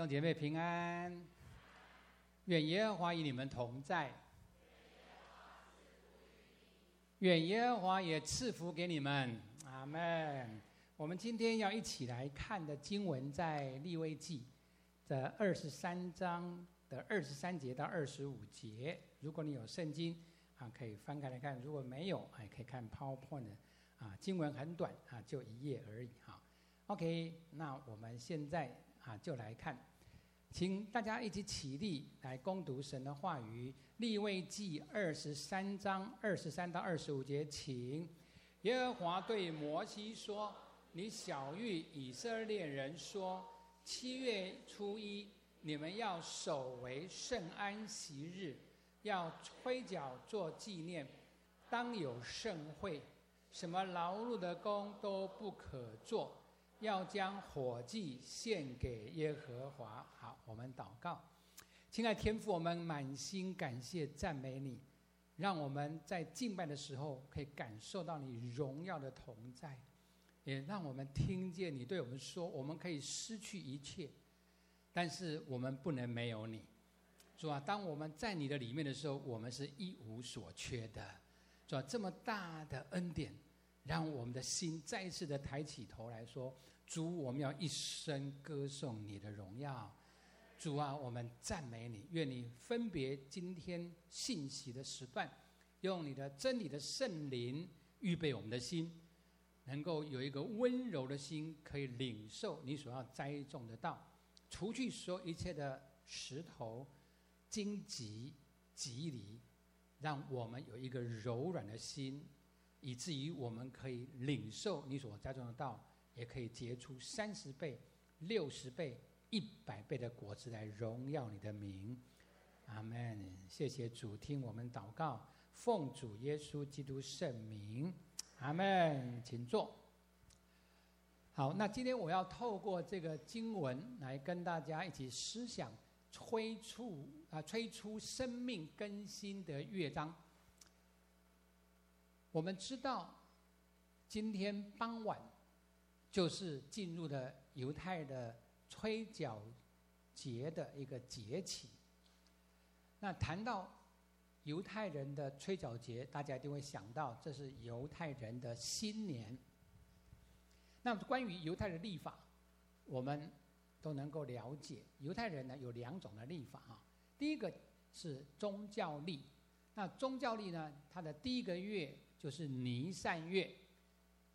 兄姐妹平安，愿耶和华与你们同在，愿耶和华也赐福给你们，阿门。我们今天要一起来看的经文在利未记的二十三章的二十三节到二十五节。如果你有圣经啊，可以翻开来看；如果没有，还可以看 PowerPoint 的啊。经文很短啊，就一页而已。哈，OK，那我们现在啊就来看。请大家一起起立来攻读神的话语。利未记二十三章二十三到二十五节，请耶和华对摩西说：“你晓諭以色列人说，七月初一，你们要守为圣安息日，要吹角做纪念，当有盛会，什么劳碌的工都不可做。”要将火祭献给耶和华。好，我们祷告，亲爱天父，我们满心感谢赞美你，让我们在敬拜的时候可以感受到你荣耀的同在，也让我们听见你对我们说：我们可以失去一切，但是我们不能没有你。主啊，当我们在你的里面的时候，我们是一无所缺的。主啊，这么大的恩典，让我们的心再一次的抬起头来说。主，我们要一生歌颂你的荣耀。主啊，我们赞美你。愿你分别今天信息的时段，用你的真理的圣灵预备我们的心，能够有一个温柔的心，可以领受你所要栽种的道，除去所有一切的石头、荆棘、蒺藜，让我们有一个柔软的心，以至于我们可以领受你所栽种的道。也可以结出三十倍、六十倍、一百倍的果子来荣耀你的名，阿门。谢谢主，听我们祷告，奉主耶稣基督圣名，阿门。请坐。好，那今天我要透过这个经文来跟大家一起思想，催促啊，催出生命更新的乐章。我们知道，今天傍晚。就是进入了犹太的吹角节的一个节期。那谈到犹太人的吹角节，大家一定会想到这是犹太人的新年。那关于犹太的历法，我们都能够了解。犹太人呢有两种的历法啊，第一个是宗教历。那宗教历呢，它的第一个月就是尼散月。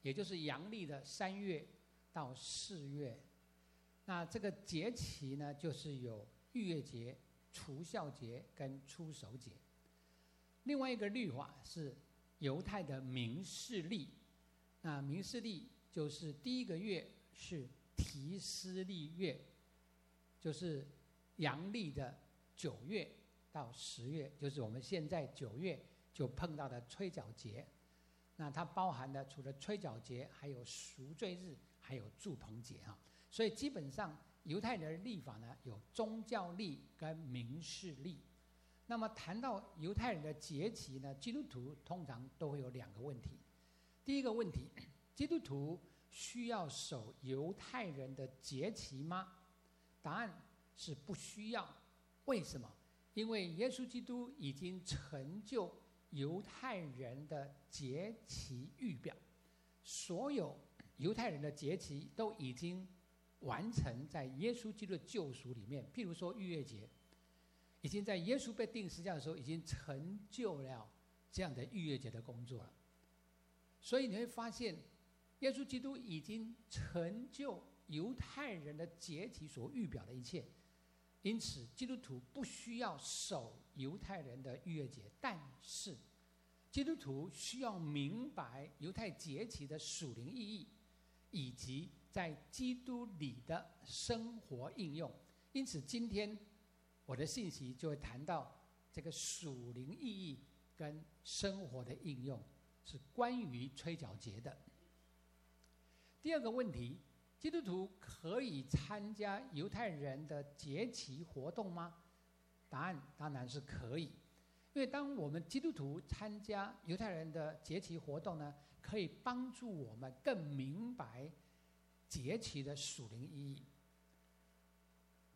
也就是阳历的三月到四月，那这个节期呢，就是有逾越节、除孝节跟出守节。另外一个历法是犹太的明事历，那明事历就是第一个月是提斯历月，就是阳历的九月到十月，就是我们现在九月就碰到的吹角节。那它包含的除了吹角节，还有赎罪日，还有祝棚节哈。所以基本上犹太人的历法呢，有宗教历跟民事历。那么谈到犹太人的节期呢，基督徒通常都会有两个问题。第一个问题，基督徒需要守犹太人的节期吗？答案是不需要。为什么？因为耶稣基督已经成就。犹太人的节期预表，所有犹太人的节期都已经完成在耶稣基督的救赎里面。譬如说逾越节，已经在耶稣被钉十字架的时候，已经成就了这样的逾越节的工作了。所以你会发现，耶稣基督已经成就犹太人的节期所预表的一切。因此，基督徒不需要守犹太人的逾越节，但是基督徒需要明白犹太节期的属灵意义，以及在基督里的生活应用。因此，今天我的信息就会谈到这个属灵意义跟生活的应用，是关于吹角节的。第二个问题。基督徒可以参加犹太人的节期活动吗？答案当然是可以，因为当我们基督徒参加犹太人的节期活动呢，可以帮助我们更明白节期的属灵意义。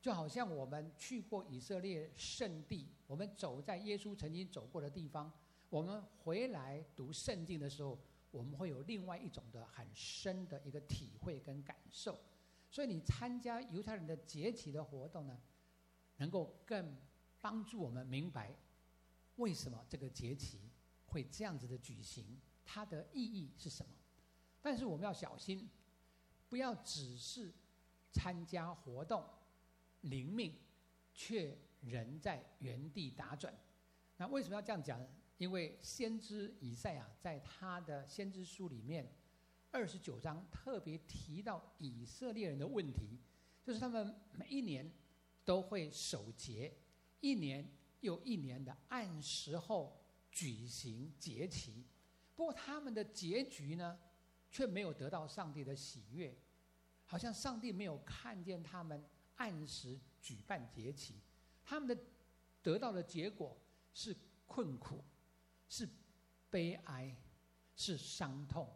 就好像我们去过以色列圣地，我们走在耶稣曾经走过的地方，我们回来读圣经的时候，我们会有另外一种的很深的一个体会跟感受。所以你参加犹太人的节期的活动呢，能够更帮助我们明白为什么这个节期会这样子的举行，它的意义是什么。但是我们要小心，不要只是参加活动。灵命却人在原地打转，那为什么要这样讲呢？因为先知以赛亚在他的先知书里面二十九章特别提到以色列人的问题，就是他们每一年都会守节，一年又一年的按时候举行节期，不过他们的结局呢，却没有得到上帝的喜悦，好像上帝没有看见他们。按时举办节期，他们的得到的结果是困苦，是悲哀，是伤痛，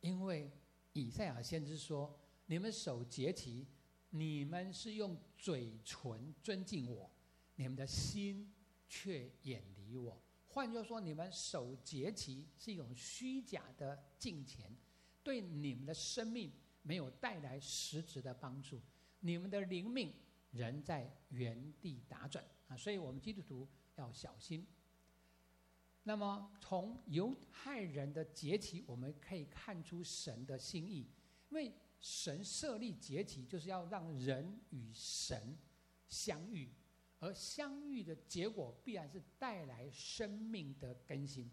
因为以赛亚先知说：“你们守节期，你们是用嘴唇尊敬我，你们的心却远离我。”换句话说，你们守节期是一种虚假的敬虔，对你们的生命没有带来实质的帮助。你们的灵命仍在原地打转啊！所以我们基督徒要小心。那么从犹太人的节期，我们可以看出神的心意，因为神设立节期，就是要让人与神相遇，而相遇的结果必然是带来生命的更新，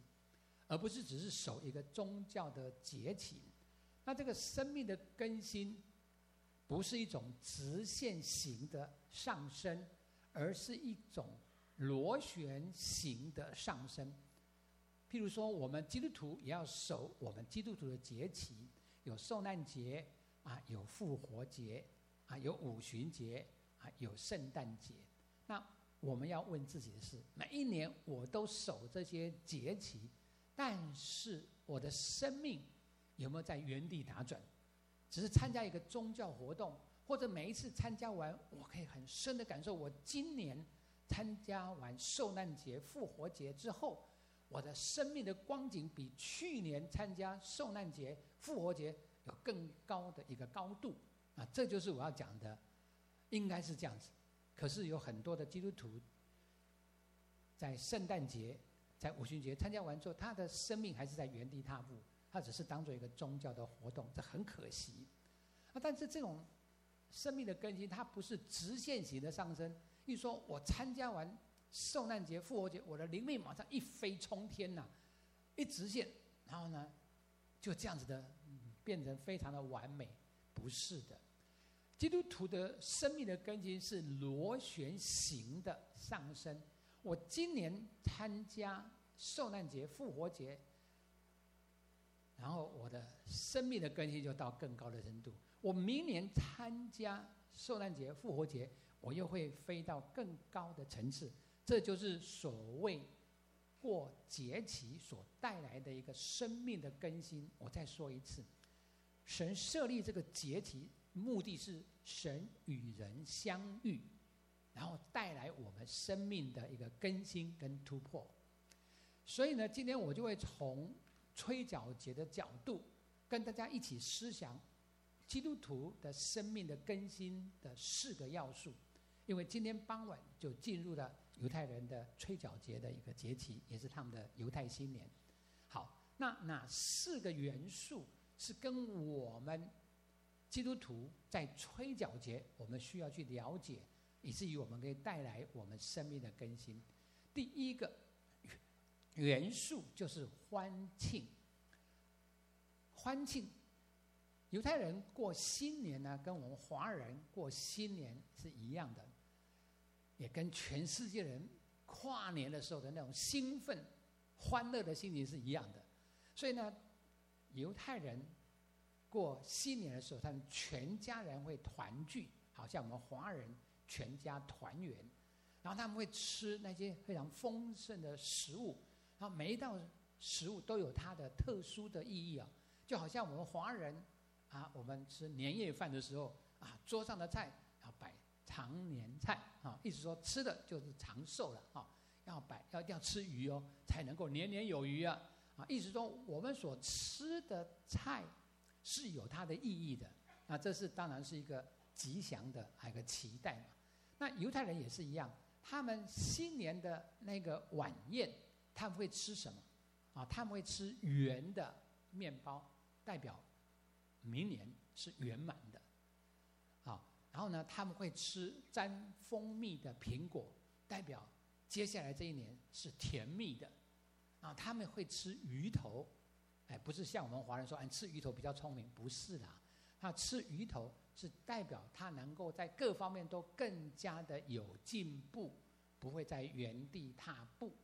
而不是只是守一个宗教的节期。那这个生命的更新，不是一种直线型的上升，而是一种螺旋型的上升。譬如说，我们基督徒也要守我们基督徒的节期，有受难节啊，有复活节啊，有五旬节啊，有圣诞节。那我们要问自己的是：每一年我都守这些节期，但是我的生命有没有在原地打转？只是参加一个宗教活动，或者每一次参加完，我可以很深的感受，我今年参加完受难节、复活节之后，我的生命的光景比去年参加受难节、复活节有更高的一个高度啊！这就是我要讲的，应该是这样子。可是有很多的基督徒在圣诞节、在五旬节参加完之后，他的生命还是在原地踏步。他只是当做一个宗教的活动，这很可惜。啊，但是这种生命的更新，它不是直线型的上升。一说我参加完受难节、复活节，我的灵命马上一飞冲天呐，一直线，然后呢，就这样子的变成非常的完美，不是的。基督徒的生命的更新是螺旋形的上升。我今年参加受难节、复活节。然后我的生命的更新就到更高的程度。我明年参加受难节、复活节，我又会飞到更高的层次。这就是所谓过节期所带来的一个生命的更新。我再说一次，神设立这个节期，目的是神与人相遇，然后带来我们生命的一个更新跟突破。所以呢，今天我就会从。吹角节的角度，跟大家一起思想基督徒的生命的更新的四个要素。因为今天傍晚就进入了犹太人的吹角节的一个节期，也是他们的犹太新年。好，那哪四个元素是跟我们基督徒在吹角节我们需要去了解，以至于我们可以带来我们生命的更新？第一个。元素就是欢庆，欢庆。犹太人过新年呢，跟我们华人过新年是一样的，也跟全世界人跨年的时候的那种兴奋、欢乐的心情是一样的。所以呢，犹太人过新年的时候，他们全家人会团聚，好像我们华人全家团圆，然后他们会吃那些非常丰盛的食物。然后每一道食物都有它的特殊的意义啊，就好像我们华人啊，我们吃年夜饭的时候啊，桌上的菜常年菜啊，意思说吃的就是长寿了啊，要摆要要吃鱼哦，才能够年年有余啊啊，意思说我们所吃的菜是有它的意义的，那这是当然是一个吉祥的还有个期待嘛。那犹太人也是一样，他们新年的那个晚宴，他们会吃什么啊？他们会吃圆的面包，代表明年是圆满的。然后呢，他们会吃沾蜂蜜的苹果，代表接下来这一年是甜蜜的。啊，他们会吃鱼头，哎，不是像我们华人说，哎，吃鱼头比较聪明，不是啦。他吃鱼头是代表他能够在各方面都更加的有进步，不会在原地踏步。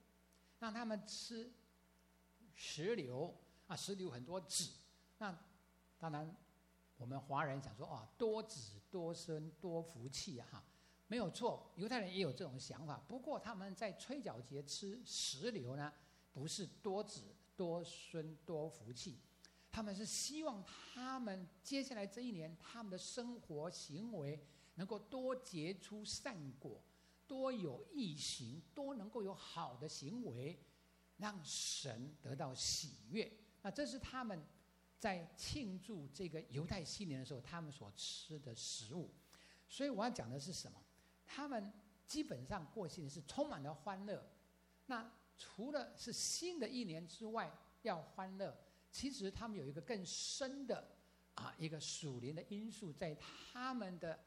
那他们吃石榴啊，石榴很多籽，那当然。我们华人想说啊，多子多孙多福气啊，哈，没有错，犹太人也有这种想法。不过他们在吹角节吃石榴呢，不是多子多孙多福气，他们是希望他们接下来这一年他们的生活行为能够多结出善果，多有义行，多能够有好的行为，让神得到喜悦。那这是他们。在庆祝这个犹太新年的时候，他们所吃的食物，所以我要讲的是什么？他们基本上过新年是充满了欢乐。那除了是新的一年之外要欢乐，其实他们有一个更深的啊一个属灵的因素，在他们的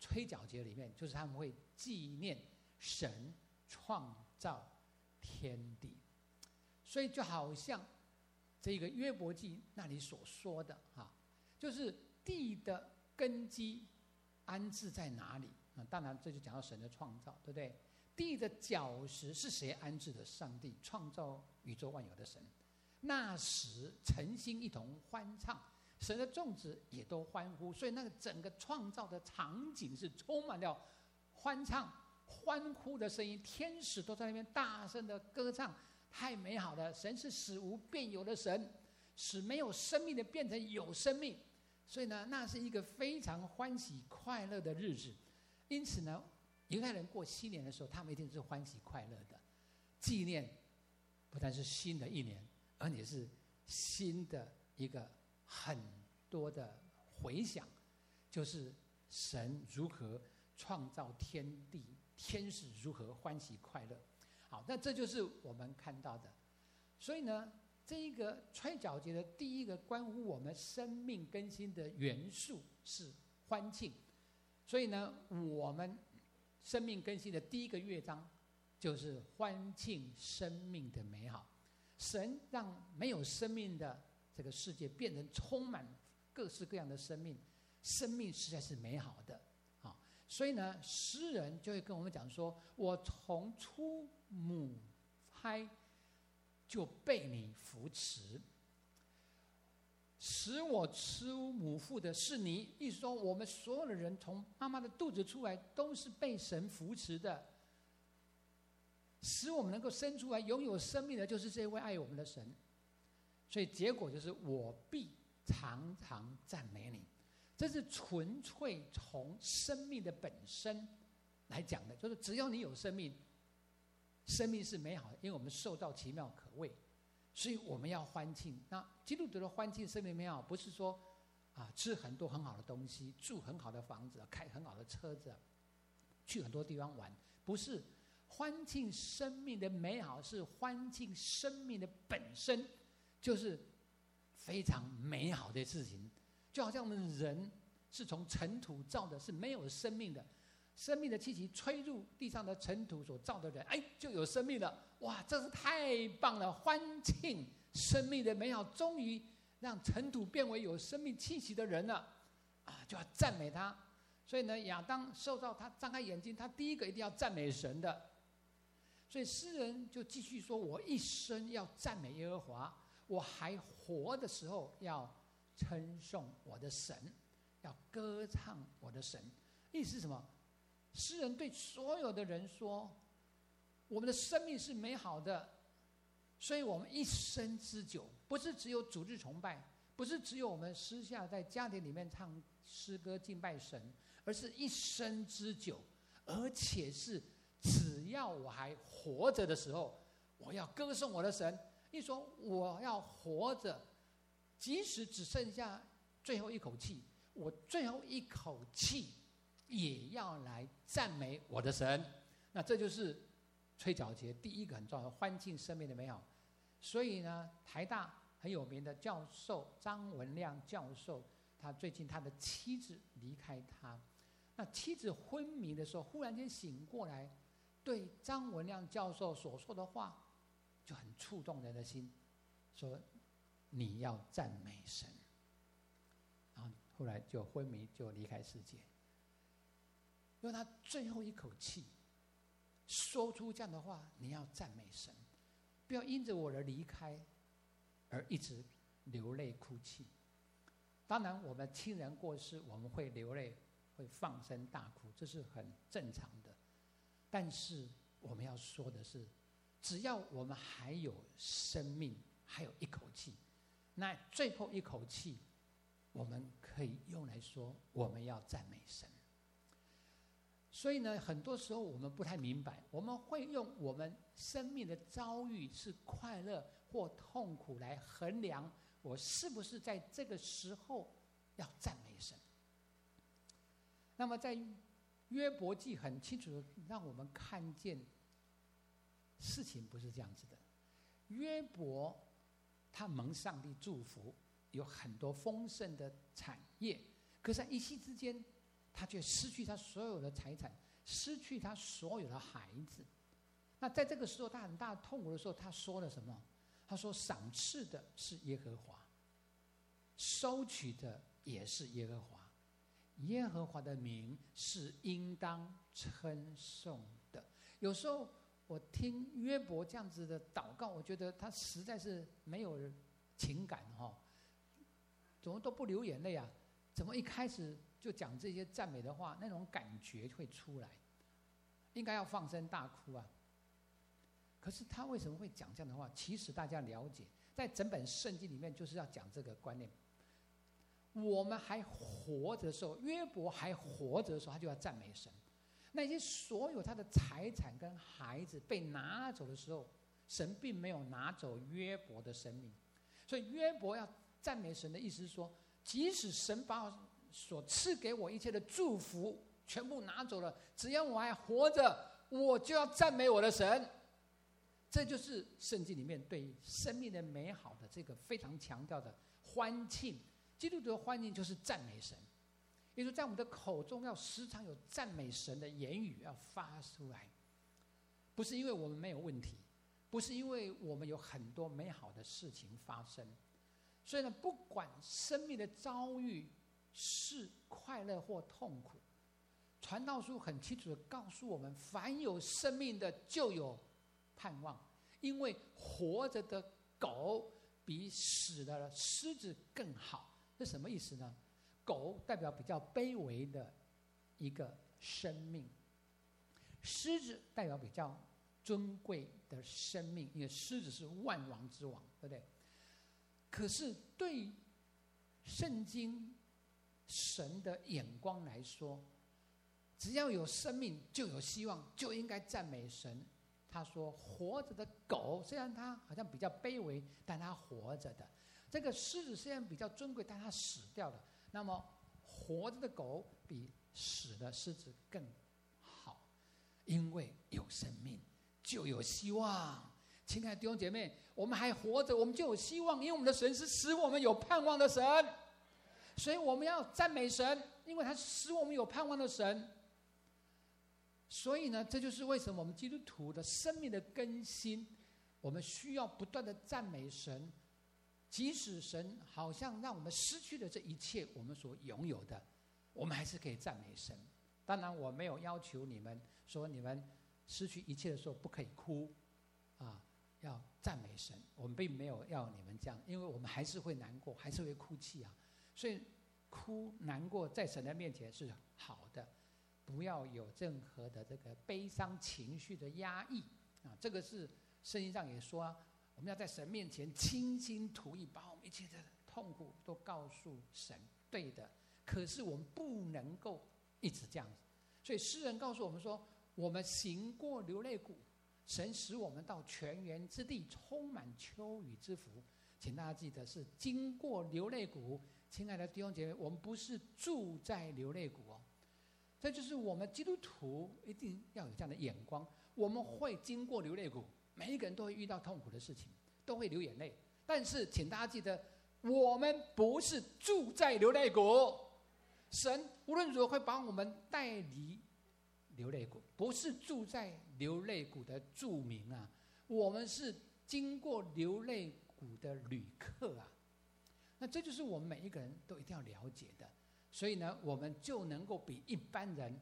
吹角节里面，就是他们会纪念神创造天地，所以就好像。这个约伯记那里所说的哈，就是地的根基安置在哪里？那，当然这就讲到神的创造，对不对？地的角石是谁安置的？上帝创造宇宙万有的神。那时晨星一同欢唱，神的众子也都欢呼，所以那个整个创造的场景是充满了欢唱、欢呼的声音，天使都在那边大声的歌唱。太美好了！神是使无变有的神，使没有生命的变成有生命，所以呢，那是一个非常欢喜快乐的日子。因此呢，犹太人过新年的时候，他们一定是欢喜快乐的，纪念不但是新的一年，而且是新的一个很多的回想，就是神如何创造天地，天使如何欢喜快乐。好，那这就是我们看到的。所以呢，这一个吹角节的第一个关乎我们生命更新的元素是欢庆。所以呢，我们生命更新的第一个乐章就是欢庆生命的美好。神让没有生命的这个世界变成充满各式各样的生命，生命实在是美好的。所以呢，诗人就会跟我们讲说：“我从出母胎就被你扶持，使我出母腹的是你。”意思说，我们所有的人从妈妈的肚子出来，都是被神扶持的，使我们能够生出来拥有生命的，就是这位爱我们的神。所以结果就是，我必常常赞美你。这是纯粹从生命的本身来讲的，就是只要你有生命，生命是美好的，因为我们受到奇妙可畏，所以我们要欢庆。那基督徒的欢庆生命美好，不是说啊吃很多很好的东西，住很好的房子，开很好的车子，去很多地方玩，不是。欢庆生命的美好，是欢庆生命的本身，就是非常美好的事情。就好像我们人是从尘土造的，是没有生命的，生命的气息吹入地上的尘土所造的人，哎，就有生命了。哇，这是太棒了！欢庆生命的美好，终于让尘土变为有生命气息的人了，啊，就要赞美他。所以呢，亚当受到，他张开眼睛，他第一个一定要赞美神的。所以诗人就继续说：“我一生要赞美耶和华，我还活的时候要。”称颂我的神，要歌唱我的神，意思是什么？诗人对所有的人说：我们的生命是美好的，所以我们一生之久，不是只有主日崇拜，不是只有我们私下在家庭里面唱诗歌敬拜神，而是一生之久，而且是只要我还活着的时候，我要歌颂我的神。你说我要活着，即使只剩下最后一口气，我最后一口气也要来赞美我的神。那这就是吹角节第一个很重要的欢庆生命的美好。所以呢，台大很有名的教授张文亮教授，他最近他的妻子离开他，那妻子昏迷的时候，忽然间醒过来，对张文亮教授所说的话。就很触动人的心，说你要赞美神，然后后来就昏迷，就离开世界。用他最后一口气说出这样的话：你要赞美神，不要因着我的离开而一直流泪哭泣。当然，我们亲人过世，我们会流泪，会放声大哭，这是很正常的。但是我们要说的是。只要我们还有生命，还有一口气，那最后一口气，我们可以用来说，我们要赞美神。所以呢，很多时候我们不太明白，我们会用我们生命的遭遇是快乐或痛苦来衡量我是不是在这个时候要赞美神。那么在约伯记很清楚的让我们看见。事情不是这样子的，约伯他蒙上帝祝福，有很多丰盛的产业，可是一夕之间，他却失去他所有的财产，失去他所有的孩子。那在这个时候，他很大痛苦的时候，他说了什么？他说：“赏赐的是耶和华，收取的也是耶和华，耶和华的名是应当称颂的。”有时候。我听约伯这样子的祷告，我觉得他实在是没有情感哈，怎么都不流眼泪啊？怎么一开始就讲这些赞美的话，那种感觉会出来？应该要放声大哭啊！可是他为什么会讲这样的话？其实大家了解，在整本圣经里面就是要讲这个观念。我们还活着的时候，约伯还活着的时候，他就要赞美神。那些所有他的财产跟孩子被拿走的时候，神并没有拿走约伯的生命，所以约伯要赞美神的意思是说，即使神把我所赐给我一切的祝福全部拿走了，只要我还活着，我就要赞美我的神。这就是圣经里面对生命的美好的这个非常强调的欢庆。基督徒的欢庆就是赞美神。比如说，在我们的口中要时常有赞美神的言语要发出来，不是因为我们没有问题，不是因为我们有很多美好的事情发生，所以呢，不管生命的遭遇是快乐或痛苦，传道书很清楚的告诉我们：凡有生命的就有盼望，因为活着的狗比死的狮子更好。这什么意思呢？狗代表比较卑微的一个生命，狮子代表比较尊贵的生命，因为狮子是万王之王，对不对？可是对圣经神的眼光来说，只要有生命就有希望，就应该赞美神。他说：“活着的狗虽然它好像比较卑微，但它活着的；这个狮子虽然比较尊贵，但它死掉了。”那么，活着的狗比死的狮子更好，因为有生命就有希望。亲爱的弟兄姐妹，我们还活着，我们就有希望，因为我们的神是使我们有盼望的神，所以我们要赞美神，因为他使我们有盼望的神。所以呢，这就是为什么我们基督徒的生命的更新，我们需要不断的赞美神。即使神好像让我们失去了这一切，我们所拥有的，我们还是可以赞美神。当然，我没有要求你们说你们失去一切的时候不可以哭，啊，要赞美神。我们并没有要你们这样，因为我们还是会难过，还是会哭泣啊。所以，哭难过在神的面前是好的，不要有任何的这个悲伤情绪的压抑啊。这个是圣经上也说啊。我们要在神面前倾心吐意，把我们一切的痛苦都告诉神。对的，可是我们不能够一直这样子。所以诗人告诉我们说：“我们行过流泪谷，神使我们到泉源之地，充满秋雨之福。”请大家记得是经过流泪谷，亲爱的弟兄姐妹，我们不是住在流泪谷哦。这就是我们基督徒一定要有这样的眼光。我们会经过流泪谷，每一个人都会遇到痛苦的事情，都会流眼泪。但是，请大家记得，我们不是住在流泪谷。神无论如何会把我们带离流泪谷，不是住在流泪谷的住民啊，我们是经过流泪谷的旅客啊。那这就是我们每一个人都一定要了解的。所以呢，我们就能够比一般人。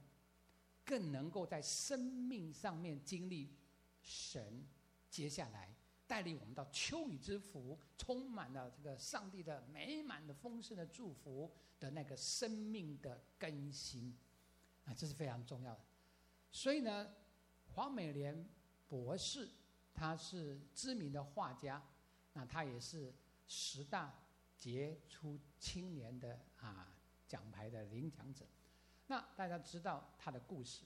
更能够在生命上面经历神接下来带领我们到秋雨之福，充满了这个上帝的美满的丰盛的祝福的那个生命的更新啊，这是非常重要的。所以呢，黄美莲博士他是知名的画家，那他也是十大杰出青年的啊奖牌的领奖者。那大家知道他的故事，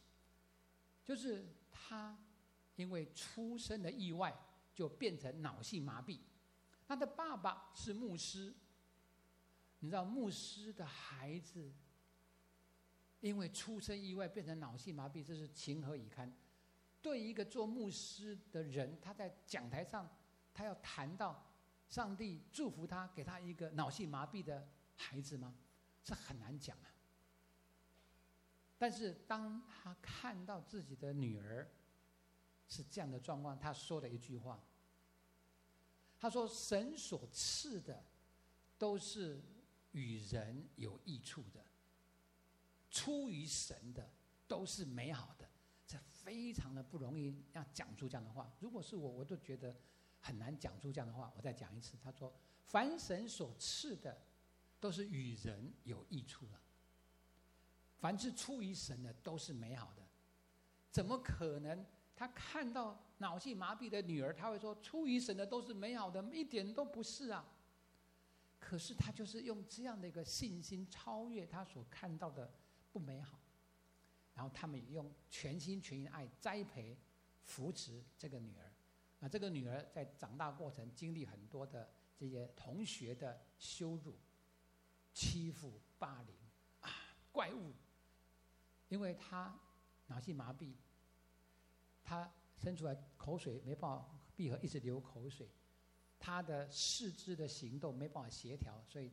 就是他因为出生的意外就变成脑性麻痹。他的爸爸是牧师，你知道牧师的孩子因为出生意外变成脑性麻痹，这是情何以堪？对一个做牧师的人，他在讲台上他要谈到上帝祝福他，给他一个脑性麻痹的孩子吗？这很难讲啊。但是当他看到自己的女儿是这样的状况，他说了一句话。他说：“神所赐的都是与人有益处的，出于神的都是美好的。”这非常的不容易要讲出这样的话。如果是我，我都觉得很难讲出这样的话。我再讲一次，他说：“凡神所赐的都是与人有益处的。”凡是出于神的都是美好的，怎么可能？他看到脑性麻痹的女儿，他会说出于神的都是美好的，一点都不是啊。可是他就是用这样的一个信心超越他所看到的不美好，然后他们用全心全意爱栽培、扶持这个女儿。啊，这个女儿在长大过程经历很多的这些同学的羞辱、欺负、霸凌啊，怪物。因为她脑性麻痹，她生出来口水没办法闭合，一直流口水，她的四肢的行动没办法协调，所以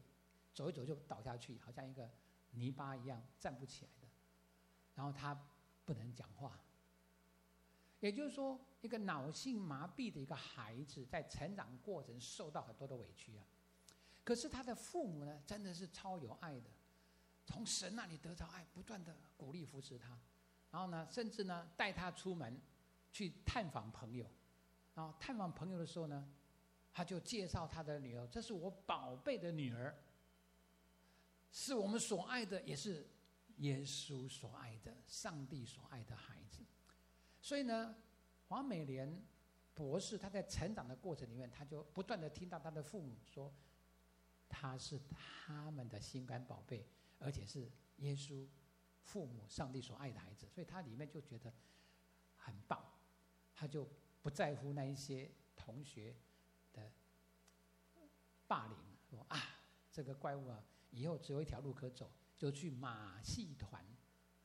走一走就倒下去，好像一个泥巴一样站不起来的。然后她不能讲话，也就是说，一个脑性麻痹的一个孩子在成长过程受到很多的委屈啊。可是他的父母呢，真的是超有爱的。从神那里得到爱，不断的鼓励扶持他，然后呢，甚至呢带他出门去探访朋友，然后探访朋友的时候呢，他就介绍他的女儿，这是我宝贝的女儿，是我们所爱的，也是耶稣所爱的，上帝所爱的孩子。所以呢，黄美莲博士他在成长的过程里面，他就不断的听到他的父母说，他是他们的心肝宝贝。而且是耶稣、父母、上帝所爱的孩子，所以他里面就觉得很棒，他就不在乎那一些同学的霸凌，说啊，这个怪物啊，以后只有一条路可走，就去马戏团，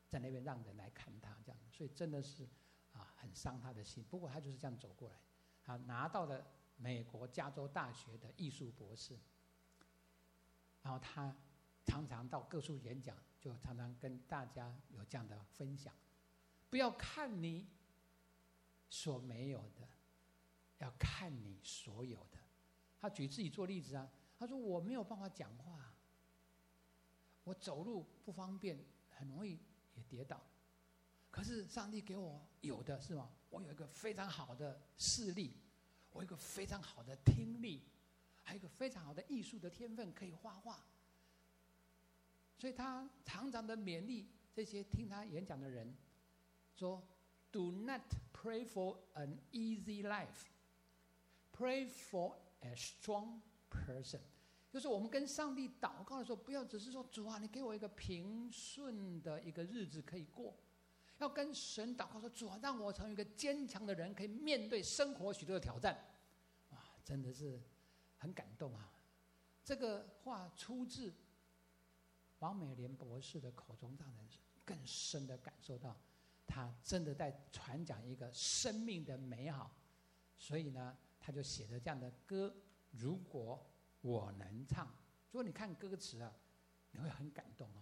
在那边让人来看他这样，所以真的是，很伤他的心。不过他就是这样走过来，他拿到了美国加州大学的艺术博士，然后他。常常到各处演讲，就常常跟大家有这样的分享。不要看你所没有的，要看你所有的。他举自己做例子啊，他说：“我没有办法讲话，我走路不方便，很容易也跌倒。是上帝给我有的是吗？我有一个非常好的视力，我有一个非常好的听力，还有一个非常好的艺术的天分，可以画画。”所以他常常的勉励这些听他演讲的人，说：“Do not pray for an easy life, pray for a strong person。”就是我们跟上帝祷告的时候，不要只是说主啊，你给我一个平顺的一个日子可以过，要跟神祷告说主啊，让我成为一个坚强的人，可以面对生活许多的挑战。哇，真的是很感动啊！这个话出自王美莲博士的口中，让人更深的感受到，他真的在传讲一个生命的美好。所以呢，他就写了这样的歌。如果我能唱，如果你看歌词啊，你会很感动哦。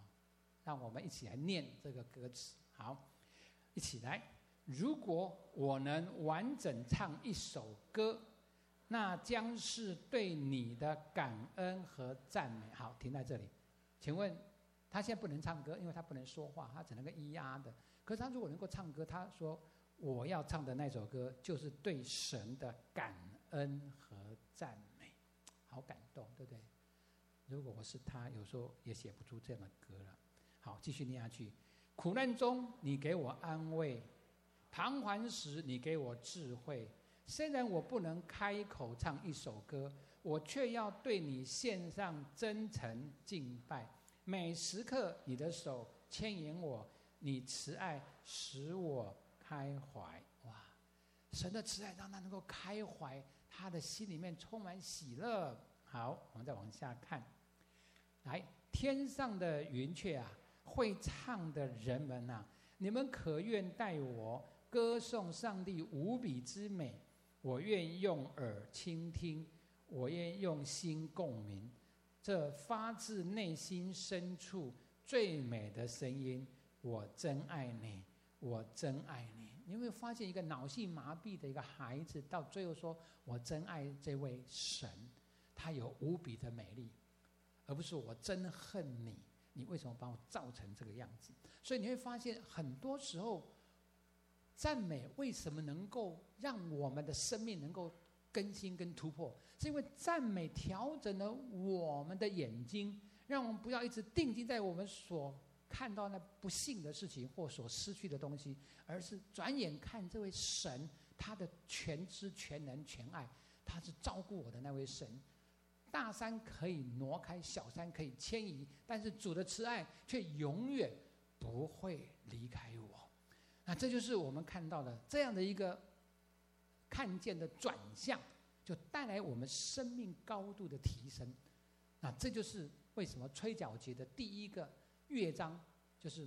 让我们一起来念这个歌词，好，一起来。如果我能完整唱一首歌，那将是对你的感恩和赞美。好，停在这里。请问他现在不能唱歌，因为他不能说话，他只能够咿呀的。可是他如果能够唱歌，他说我要唱的那首歌就是对神的感恩和赞美。好感动，对不对？如果我是他，有时候也写不出这样的歌了。好，继续念下去。苦难中你给我安慰，彷徨时你给我智慧。虽然我不能开口唱一首歌，我却要对你献上真诚敬拜。每时刻你的手牵引我，你慈爱使我开怀。哇，神的慈爱让他能够开怀。他的心里面充满喜乐。好，我们再往下看。来，天上的云雀啊，会唱的人们呐、你们可愿带我歌颂上帝无比之美？我愿用耳倾听，我愿用心共鸣。这发自内心深处最美的声音，我真爱你，我真爱你。你有没有发现一个脑性麻痹的一个孩子，到最后说：“我真爱这位神，他有无比的美丽，而不是我真恨你，你为什么把我造成这个样子？”所以你会发现，很多时候赞美为什么能够让我们的生命能够更新跟突破，是因为赞美调整了我们的眼睛，让我们不要一直定睛在我们所。看到那不幸的事情或所失去的东西，而是转眼看这位神，他的全知全能全爱，他是照顾我的那位神。大山可以挪开，小山可以迁移，但是主的慈爱却永远不会离开我。那这就是我们看到的这样的一个看见的转向，就带来我们生命高度的提升。那这就是为什么吹角节的第一个。乐章就是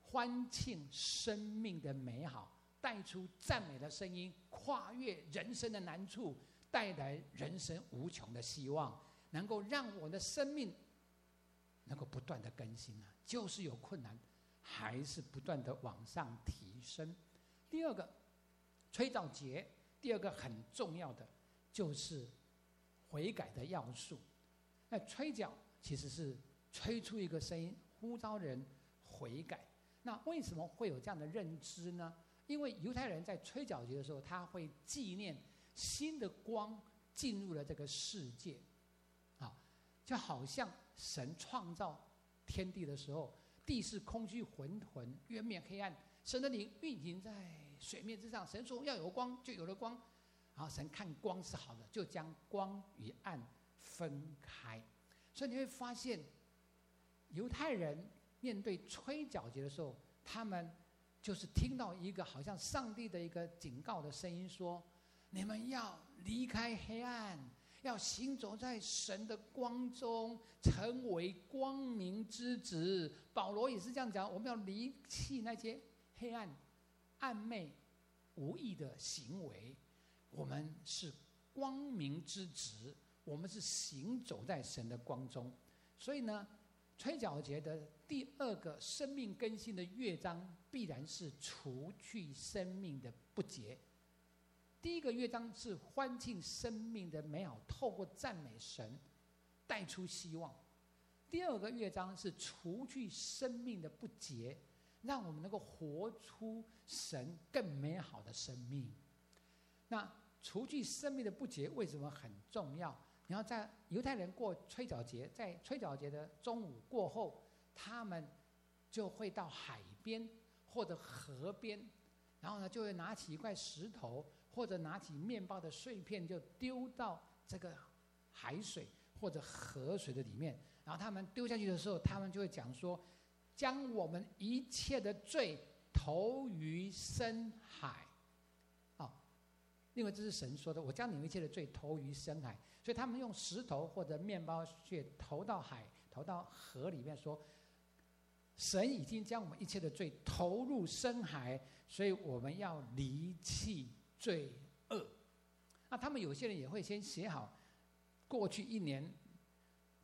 欢庆生命的美好，带出赞美的声音，跨越人生的难处，带来人生无穷的希望，能够让我的生命能够不断的更新啊！就是有困难，还是不断的往上提升。第二个吹角节，第二个很重要的就是悔改的要素。那吹角其实是吹出一个声音。呼召人悔改，那为什么会有这样的认知呢？因为犹太人在吹角节的时候，他会纪念新的光进入了这个世界，啊，就好像神创造天地的时候，地是空虚混沌，渊面黑暗，神的灵运行在水面之上，神说要有光，就有了光，然后神看光是好的，就将光与暗分开，所以你会发现。犹太人面对吹角节的时候，他们就是听到一个好像上帝的一个警告的声音，说：“你们要离开黑暗，要行走在神的光中，成为光明之子。”保罗也是这样讲：“我们要离弃那些黑暗、暗昧、无意的行为，我们是光明之子，我们是行走在神的光中。”所以呢。吹角节的第二个生命更新的乐章，必然是除去生命的不洁。第一个乐章是欢庆生命的美好，透过赞美神带出希望；第二个乐章是除去生命的不洁，让我们能够活出神更美好的生命。那除去生命的不洁，为什么很重要？然后在犹太人过吹角节，在吹角节的中午过后，他们就会到海边或者河边，然后呢就会拿起一块石头或者拿起面包的碎片，就丢到这个海水或者河水的里面，然后他们丢下去的时候，他们就会讲说，将我们一切的罪投于深海。啊，因为这是神说的，我将你们一切的罪投于深海，所以他们用石头或者面包去投到海，投到河里面说，神已经将我们一切的罪投入深海，所以我们要离弃罪恶。那他们有些人也会先写好。过去一年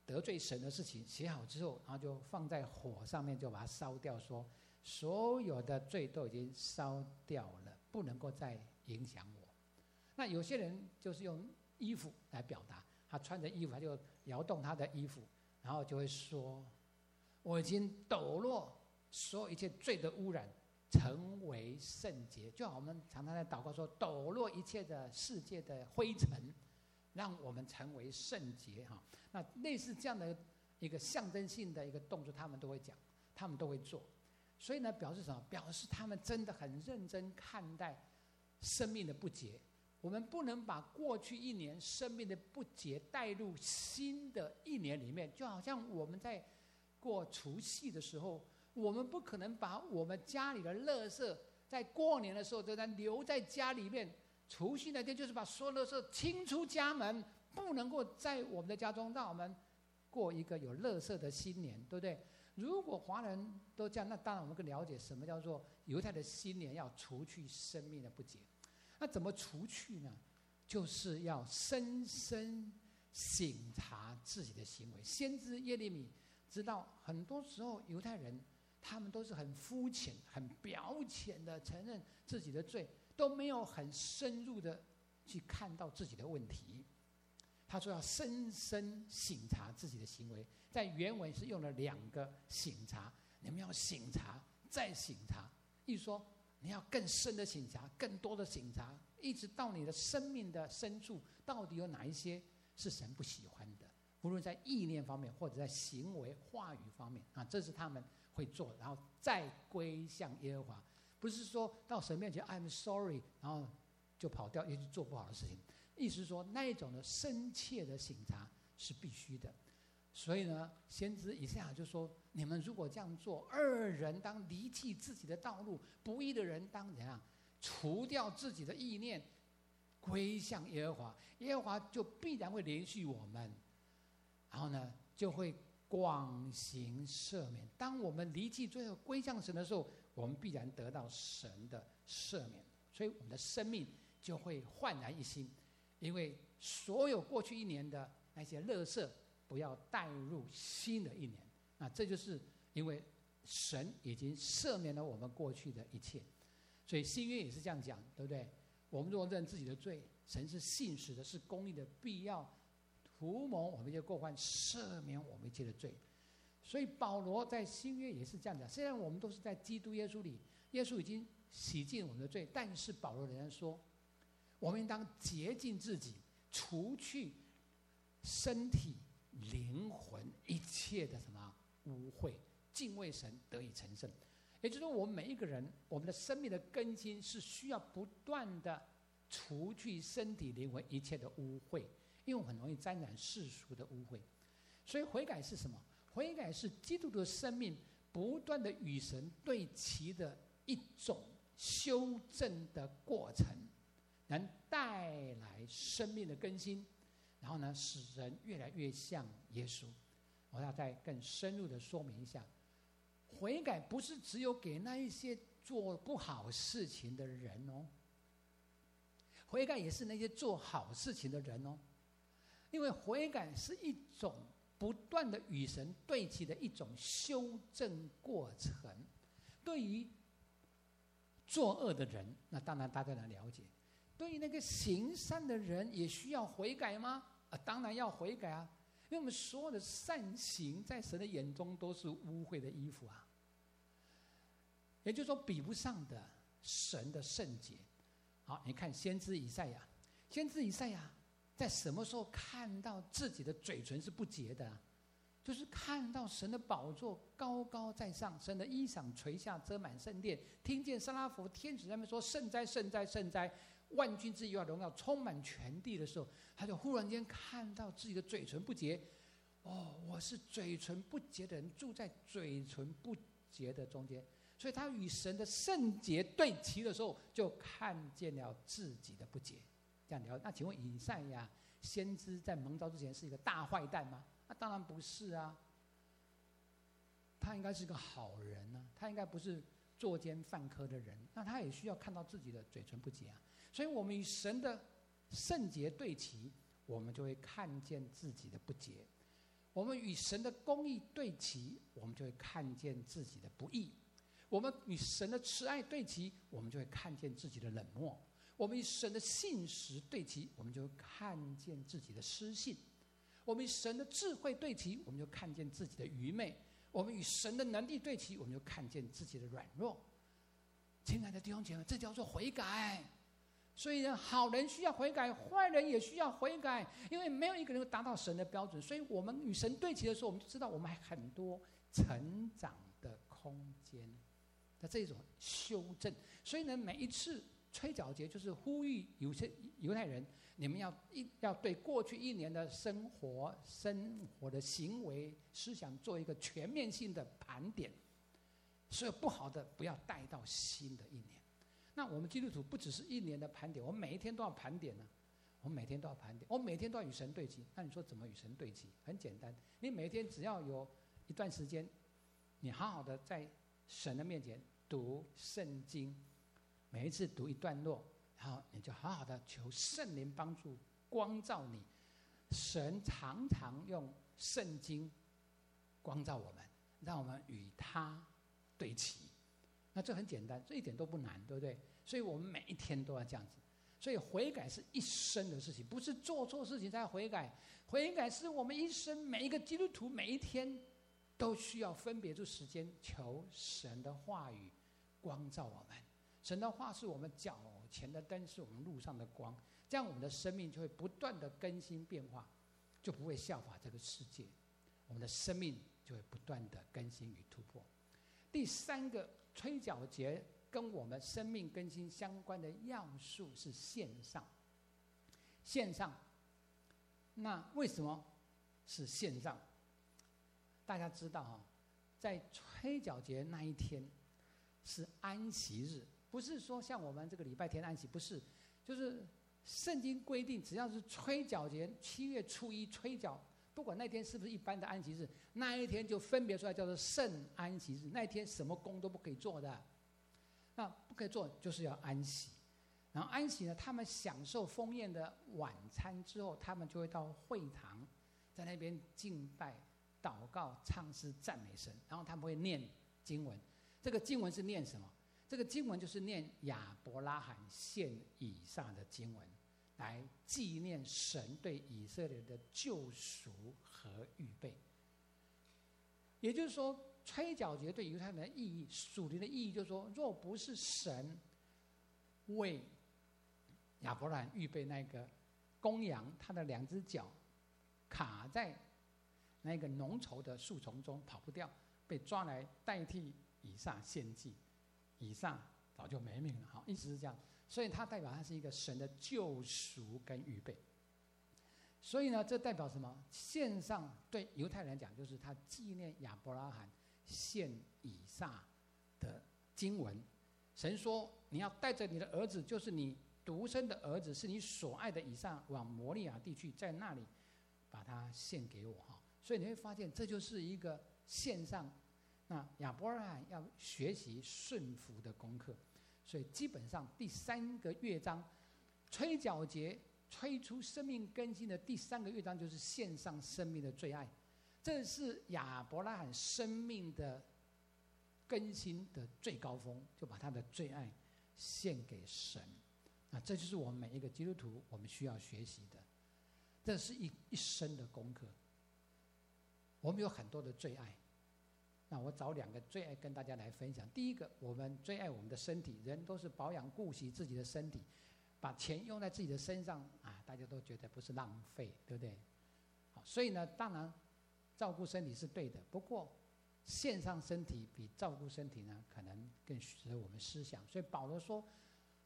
得罪神的事情写好之后，然后就放在火上面，就把它烧掉。说所有的罪都已经烧掉了，不能够再影响我。那有些人就是用衣服来表达，他穿着衣服，他就摇动他的衣服，然后就会说：“我已经抖落所有一切罪的污染，成为圣洁。”就好，我们常常在祷告说：“抖落一切的世界的灰尘。”让我们成为圣洁哈，那类似这样的一个象征性的一个动作，他们都会讲，他们都会做，所以呢，表示什么？表示他们真的很认真看待生命的不洁。我们不能把过去一年生命的不洁带入新的一年里面，就好像我们在过除夕的时候，我们不可能把我们家里的垃圾在过年的时候都在留在家里面。除夕那天就是把所有的垃圾清出家门，不能够在我们的家中让我们过一个有垃圾的新年，对不对？如果华人都这样，那当然我们更了解什么叫做犹太的新年要除去生命的不洁。那怎么除去呢？就是要深深省察自己的行为。先知耶利米知道，很多时候犹太人他们都是很肤浅、很表浅的承认自己的罪。都没有很深入的去看到自己的问题。他说要深深省察自己的行为，在原文是用了两个省察，你们要省察再省察，一说你要更深的省察，更多的省察，一直到你的生命的深处，到底有哪一些是神不喜欢的？无论在意念方面，或者在行为话语方面啊，这是他们会做，然后再归向耶和华。不是说到神面前 I'm sorry，然后就跑掉，也去做不好的事情。意思是说，那一种的深切的省察是必须的。所以呢，先知以赛亚就说：你们如果这样做，二人当离弃自己的道路，不义的人当怎样？除掉自己的意念，归向耶和华，耶和华就必然会怜恤我们，然后呢，就会广行赦免。当我们离弃最后归向神的时候。我们必然得到神的赦免，所以我们的生命就会焕然一新，因为所有过去一年的那些垃圾不要带入新的一年。啊，这就是因为神已经赦免了我们过去的一切，所以新约也是这样讲，对不对？我们若认自己的罪，神是信实的，是公义的，必要图谋我们就过犯，赦免我们一切的罪。所以保罗在新约也是这样讲，虽然我们都是在基督耶稣里，耶稣已经洗净我们的罪，但是保罗仍然说，我们应当洁净自己，除去身体、灵魂一切的什么污秽，敬畏神得以成圣。也就是说，我们每一个人，我们的生命的更新是需要不断的除去身体、灵魂一切的污秽，因为很容易沾染世俗的污秽。所以悔改是什么？悔改是基督的生命不断的与神对齐的一种修正的过程，能带来生命的更新，然后呢，使人越来越像耶稣。我要再更深入的说明一下，悔改不是只有给那一些做不好事情的人哦，悔改也是那些做好事情的人哦，因为悔改是一种。不断的与神对齐的一种修正过程，对于作恶的人，那当然大家能了解；对于那个行善的人，也需要悔改吗？啊，当然要悔改啊！因为我们所有的善行，在神的眼中都是污秽的衣服啊。也就是说，比不上的神的圣洁。好，你看先知以赛亚，先知以赛亚。在什么时候看到自己的嘴唇是不洁的？就是看到神的宝座高高在上，神的衣裳垂下遮满圣殿，听见撒拉弗天使在那边说圣哉圣哉圣哉，万军之耶和荣耀充满全地的时候，他就忽然间看到自己的嘴唇不洁，哦，我是嘴唇不洁的人，住在嘴唇不洁的中间，所以他与神的圣洁对齐的时候，就看见了自己的不洁。这样聊，那请问以赛亚先知在蒙召之前是一个大坏蛋吗？那当然不是啊，他应该是个好人呢、他应该不是作奸犯科的人，那他也需要看到自己的嘴唇不洁啊。所以我们与神的圣洁对齐，我们就会看见自己的不洁；我们与神的公义对齐，我们就会看见自己的不义；我们与神的慈爱对齐，我们就会看见自己的冷漠。我们与神的信实对齐，我们就看见自己的失信；我们与神的智慧对齐，我们就看见自己的愚昧；我们与神的能力对齐，我们就看见自己的软弱。亲爱的弟兄姐妹，这叫做悔改。所以呢，好人需要悔改，坏人也需要悔改，因为没有一个人达到神的标准。所以我们与神对齐的时候，我们就知道我们还很多成长的空间。那这种修正，所以呢，每一次。吹角节就是呼吁有些犹太人，你们要一要对过去一年的生活、生活的行为、思想做一个全面性的盘点，所有不好的不要带到新的一年。那我们基督徒不只是一年的盘点，我们每一天都要盘点呢。我们每天都要盘点，我每天都要与神对齐。那你说怎么与神对齐？很简单，你每天只要有一段时间，你好好的在神的面前读圣经。每一次读一段落，然后你就好好的求圣灵帮助光照你。神常常用圣经光照我们，让我们与他对齐。那这很简单，这一点都不难，对不对？所以我们每一天都要这样子。所以悔改是一生的事情，不是做错事情才悔改。悔改是我们一生每一个基督徒每一天都需要分别出时间求神的话语光照我们。神的话是我们脚前的灯，是我们路上的光。这样，我们的生命就会不断的更新变化，就不会效法这个世界。我们的生命就会不断的更新与突破。第三个吹角节跟我们生命更新相关的要素是线上。线上，那为什么是线上？大家知道哈，在吹角节那一天是安息日。不是说像我们这个礼拜天安息，不是，就是圣经规定，只要是吹角节，七月初一吹角，不管那天是不是一般的安息日，那一天就分别出来叫做圣安息日。那一天什么工都不可以做的，那不可以做就是要安息。然后安息呢，他们享受丰宴的晚餐之后，他们就会到会堂，在那边敬拜、祷告、唱诗、赞美神，然后他们会念经文。这个经文是念什么？这个经文就是念亚伯拉罕献以上的经文，来纪念神对以色列的救赎和预备。也就是说，吹角节对犹太人的意义，属灵的意义，就是说，若不是神为亚伯拉罕预备那个公羊，他的两只脚卡在那个浓稠的树丛中跑不掉，被抓来代替以撒献祭。以撒早就没命了，哈，意思是这样，所以它代表它是一个神的救赎跟预备。所以呢，这代表什么？献上对犹太人讲，就是他纪念亚伯拉罕献以撒的经文。神说：“你要带着你的儿子，就是你独生的儿子，是你所爱的以撒，往摩利亚地区，在那里把他献给我。”哈，所以你会发现，这就是一个献上。那亚伯拉罕要学习顺服的功课，所以基本上第三个乐章，吹角节吹出生命更新的第三个乐章就是献上生命的最爱，这是亚伯拉罕生命的更新的最高峰，就把他的最爱献给神。那这就是我们每一个基督徒我们需要学习的，这是一一生的功课。我们有很多的最爱。那我找两个最爱跟大家来分享。第一个，我们最爱我们的身体，人都是保养顾惜自己的身体，把钱用在自己的身上啊，大家都觉得不是浪费，对不对？好，所以呢，当然照顾身体是对的，不过献上身体比照顾身体呢，可能更值得我们思想。所以保罗说，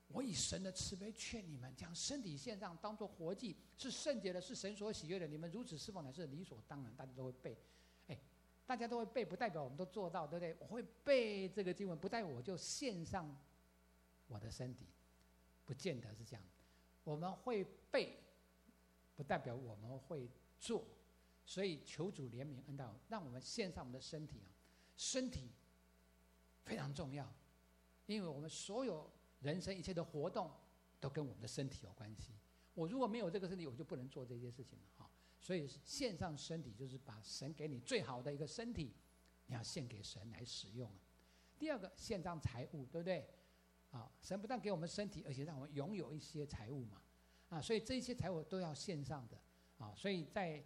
我以神的慈悲劝你们，将身体献上，当作活祭，是圣洁的，是神所喜悦的。你们如此侍奉乃是理所当然，大家都会背。大家都会背，不代表我们都做到，对不对？我会背这个经文，不代表我就献上我的身体，不见得是这样。我们会背，不代表我们会做。所以求主怜悯恩待，让我们献上我们的身体啊，身体非常重要，因为我们所有人生一切的活动都跟我们的身体有关系。我如果没有这个身体，我就不能做这些事情了哈。所以献上身体就是把神给你最好的一个身体，你要献给神来使用。第二个献上财物，对不对？啊，神不但给我们身体，而且让我们拥有一些财物嘛。啊，所以这些财物都要献上的啊。所以在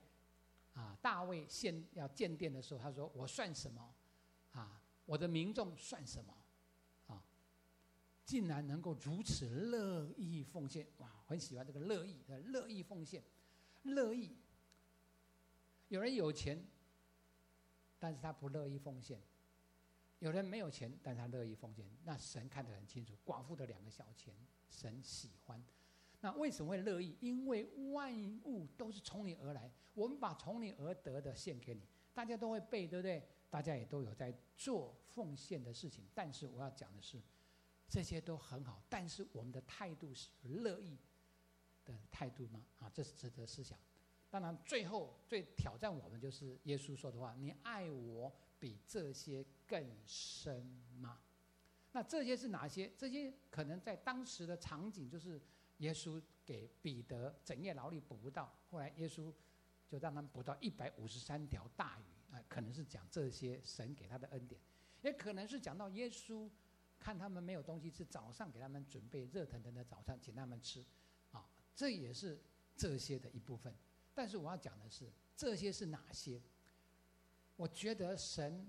啊，大卫献要建殿的时候，他说：“我算什么？啊，我的民众算什么？啊，竟然能够如此乐意奉献！哇，很喜欢这个乐意乐意奉献，乐意。有人有钱，但是他不乐意奉献；有人没有钱，但他乐意奉献。那神看得很清楚，寡妇的两个小钱，神喜欢。”那为什么会乐意？因为万物都是从你而来，我们把从你而得的献给你。大家都会背，对不对？大家也都有在做奉献的事情。但是我要讲的是，这些都很好，但是我们的态度是乐意的态度吗？啊，这是值得思想。当然，最后最挑战我们就是耶稣说的话：“你爱我比这些更深吗？”那这些是哪些？这些可能在当时的场景就是。耶稣给彼得整夜劳力捕不到，后来耶稣就让他们捕到一百五十三条大鱼啊，可能是讲这些神给他的恩典，也可能是讲到耶稣看他们没有东西吃，早上给他们准备热腾腾的早餐请他们吃，啊，这也是这些的一部分。但是我要讲的是，这些是哪些？我觉得神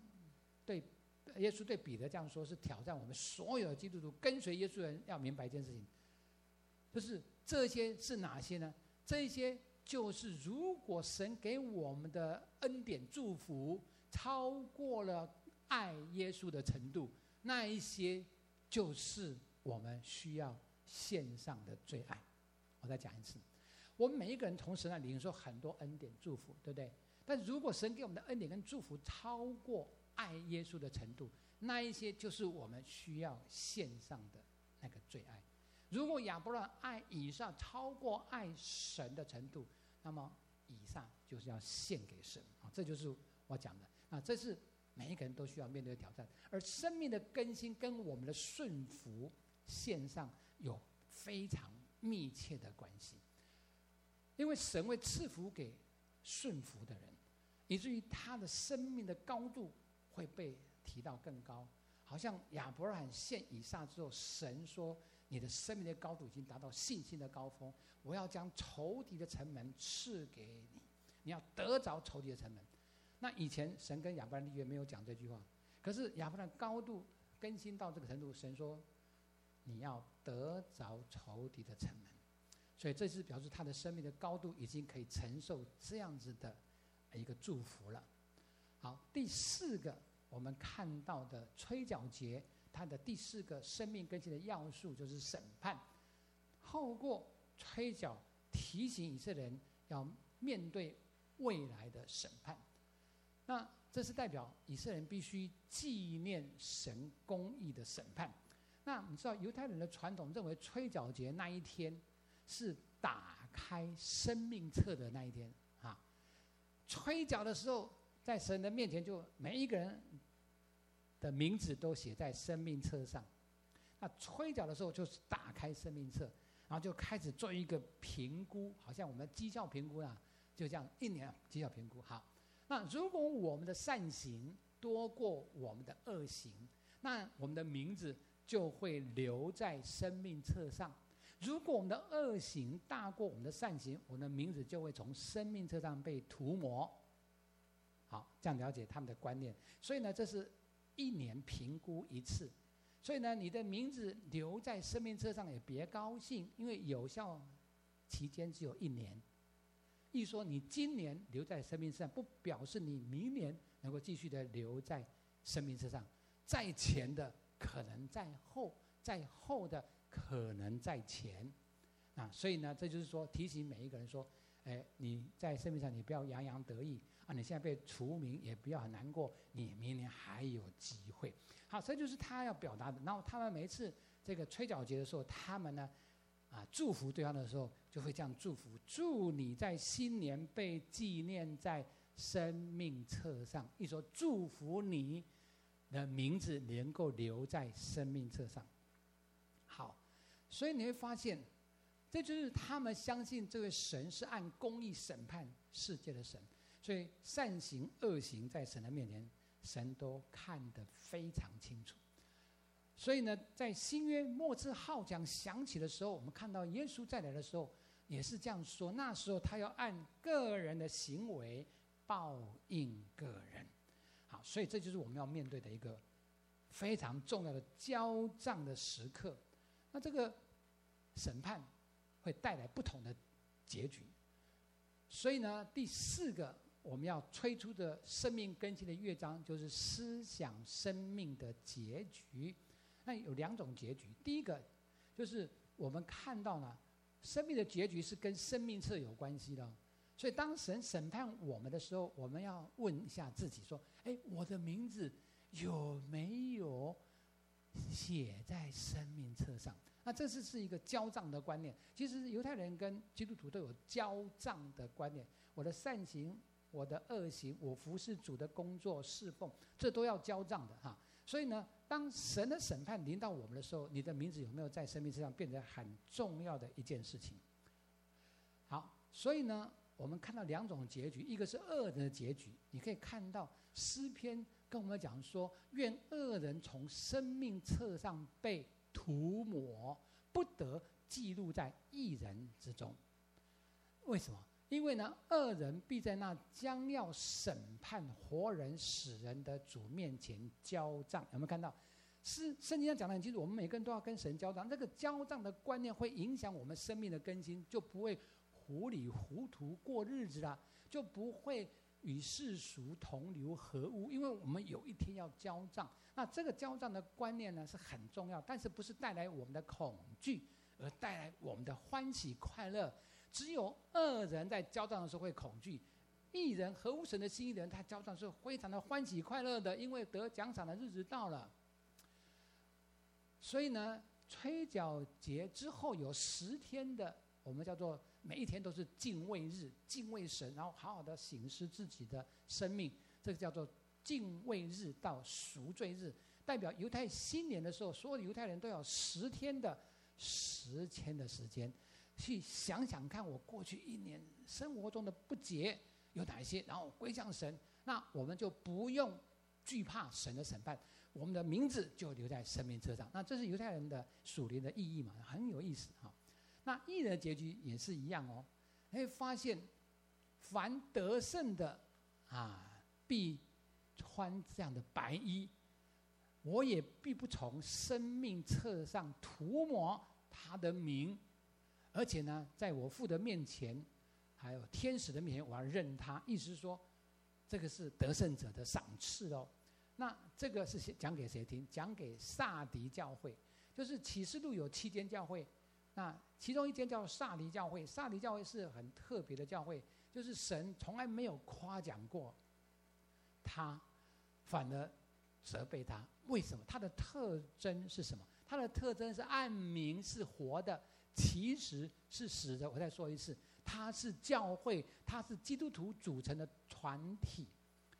对耶稣对彼得这样说，是挑战我们所有基督徒跟随耶稣人要明白一件事情。就是这些是哪些呢？这些就是如果神给我们的恩典祝福超过了爱耶稣的程度，那一些就是我们需要献上的最爱。我再讲一次，我们每一个人同时呢领受很多恩典祝福，对不对？但如果神给我们的恩典跟祝福超过爱耶稣的程度，那一些就是我们需要献上的那个最爱。如果亚伯兰爱以上超过爱神的程度，那么以上就是要献给神啊！这就是我讲的啊！这是每一个人都需要面对的挑战，而生命的更新跟我们的顺服献上有非常密切的关系，因为神会赐福给顺服的人，以至于他的生命的高度会被提到更高。好像亚伯兰献以撒之后，神说。你的生命的高度已经达到信心的高峰，我要将仇敌的城门赐给你，你要得着仇敌的城门。那以前神跟亚伯兰立约没有讲这句话，可是亚伯兰高度更新到这个程度，神说你要得着仇敌的城门，所以这是表示他的生命的高度已经可以承受这样子的一个祝福了。好，第四个我们看到的吹角节。它的第四个生命更新的要素就是审判，透过吹角提醒以色列人要面对未来的审判。那这是代表以色列人必须纪念神公义的审判。那你知道犹太人的传统认为吹角节那一天是打开生命册的那一天啊，吹角的时候在神的面前就每一个人。的名字都写在生命册上，那吹角的时候就是打开生命册，然后就开始做一个评估，好像我们绩效评估啊，就这样一年绩效评估。好，那如果我们的善行多过我们的恶行，那我们的名字就会留在生命册上；如果我们的恶行大过我们的善行，我们的名字就会从生命册上被涂抹。好，这样了解他们的观念。所以呢，这是。一年评估一次，所以呢，你的名字留在生命册上也别高兴，因为有效期间只有一年。一说你今年留在生命册上，不表示你明年能够继续的留在生命册上。在前的可能在后，在后的可能在前。啊，所以呢，这就是说提醒每一个人说，哎，你在生命上你不要洋洋得意啊，你现在被除名也不要很难过，你明年还有机会。好，这就是他要表达的。然后他们每一次这个吹角节的时候，他们呢，啊，祝福对方的时候就会这样祝福：祝你在新年被纪念在生命册上。一说祝福你的名字能够留在生命册上。所以你会发现。这就是他们相信这个神是按公义审判世界的神，所以善行恶行在神的面前，神都看得非常清楚。所以呢，在新约末次号角响起的时候，我们看到耶稣再来的时候，也是这样说。那时候他要按个人的行为报应个人。好，所以这就是我们要面对的一个非常重要的交账的时刻。那这个审判。会带来不同的结局，所以呢，第四个我们要催出的生命更新的乐章，就是思想生命的结局。那有两种结局，第一个就是我们看到呢，生命的结局是跟生命册有关系的。所以当神审判我们的时候，我们要问一下自己说：哎，我的名字有没有写在生命册上？那这是是一个交账的观念。其实犹太人跟基督徒都有交账的观念。我的善行，我的恶行，我服侍主的工作侍奉，这都要交账的哈。所以呢，当神的审判临到我们的时候，你的名字有没有在生命册上，变成很重要的一件事情。好，所以呢，我们看到两种结局，一个是恶的结局。你可以看到诗篇跟我们讲说，愿恶人从生命册上被。涂抹，不得记录在义人之中。为什么？因为呢，恶人必在那将要审判活人死人的主面前交账。有没有看到？是圣经上讲的很清楚，我们每个人都要跟神交账。这个交账的观念会影响我们生命的更新，就不会糊里糊涂过日子了，就不会。与世俗同流合污，因为我们有一天要交账。那这个交账的观念呢，是很重要，但是不是带来我们的恐惧，而带来我们的欢喜快乐。只有恶人在交账的时候会恐惧，义人合乎神的心意的人，他交账是非常的欢喜快乐的，因为得奖赏的日子到了。所以呢，吹角节之后有十天的，我们叫做。每一天都是敬畏日，敬畏神，然后好好的省思自己的生命，这个叫做敬畏日到赎罪日，代表犹太新年的时候，所有的犹太人都有十天的十天的时间，去想想看我过去一年生活中的不洁有哪些，然后归向神，那我们就不用惧怕神的审判，我们的名字就留在生命车上。那这是犹太人的属灵的意义嘛，很有意思哈。那义的结局也是一样哦，你会发现，凡得胜的，啊，必穿这样的白衣，我也必不从生命册上涂抹他的名，而且呢，在我父的面前，还有天使的面前，我要认他。意思是说，这个是得胜者的赏赐哦。那这个是讲给谁听？讲给撒狄教会，就是启示录有七间教会。那其中一间叫撒狄教会，撒狄教会是很特别的教会，就是神从来没有夸奖过他，反而责备他。为什么？他的特征是什么？他的特征是暗名是活的，其实是死的。我再说一次，他是教会，他是基督徒组成的团体，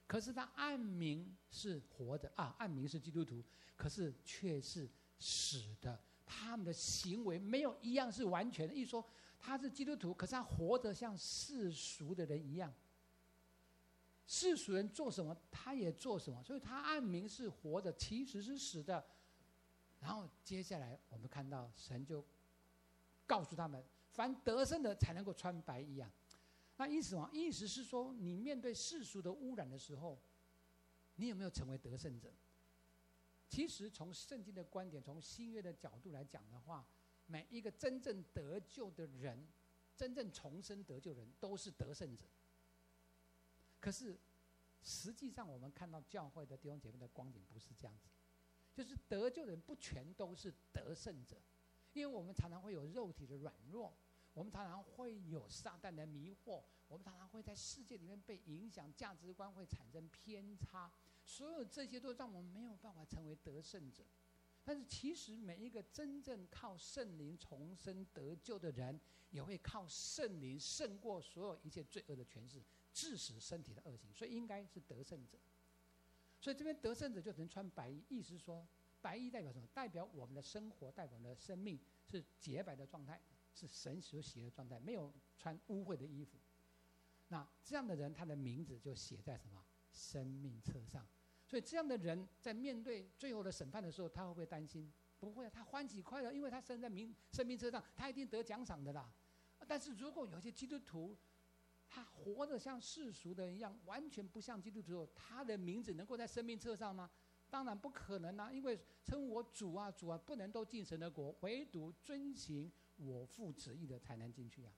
可是他暗名是活的啊，暗名是基督徒，可是却是死的。他们的行为没有一样是完全的。一说他是基督徒，可是他活得像世俗的人一样。世俗人做什么，他也做什么，所以他暗名是活的，其实是死的。然后接下来我们看到神就告诉他们：凡得胜的才能够穿白衣啊。那意思什么，意思是说，你面对世俗的污染的时候，你有没有成为得胜者？其实从圣经的观点，从新约的角度来讲的话，每一个真正得救的人，真正重生得救的人，都是得胜者。可是实际上，我们看到教会的弟兄姐妹的光景不是这样子，就是得救人不全都是得胜者。因为我们常常会有肉体的软弱，我们常常会有撒旦的迷惑，我们常常会在世界里面被影响，价值观会产生偏差，所有这些都让我们没有办法成为得胜者。但是其实每一个真正靠圣灵重生得救的人，也会靠圣灵胜过所有一切罪恶的权势，致使身体的恶行，所以应该是得胜者。所以这边得胜者就能穿白衣，意思说白衣代表什么？代表我们的生活，代表我们的生命是洁白的状态，是神所喜的状态，没有穿污秽的衣服。那这样的人，他的名字就写在什么生命册上？所以，这样的人在面对最后的审判的时候，他会不会担心？不会，他欢喜快乐，因为他生在名生命册上，他一定得奖赏的啦。但是如果有些基督徒，他活得像世俗的人一样，完全不像基督徒，他的名字能够在生命册上吗？当然不可能啊！因为称我主啊主啊，不能都进神的国，唯独遵行我父旨意的才能进去啊。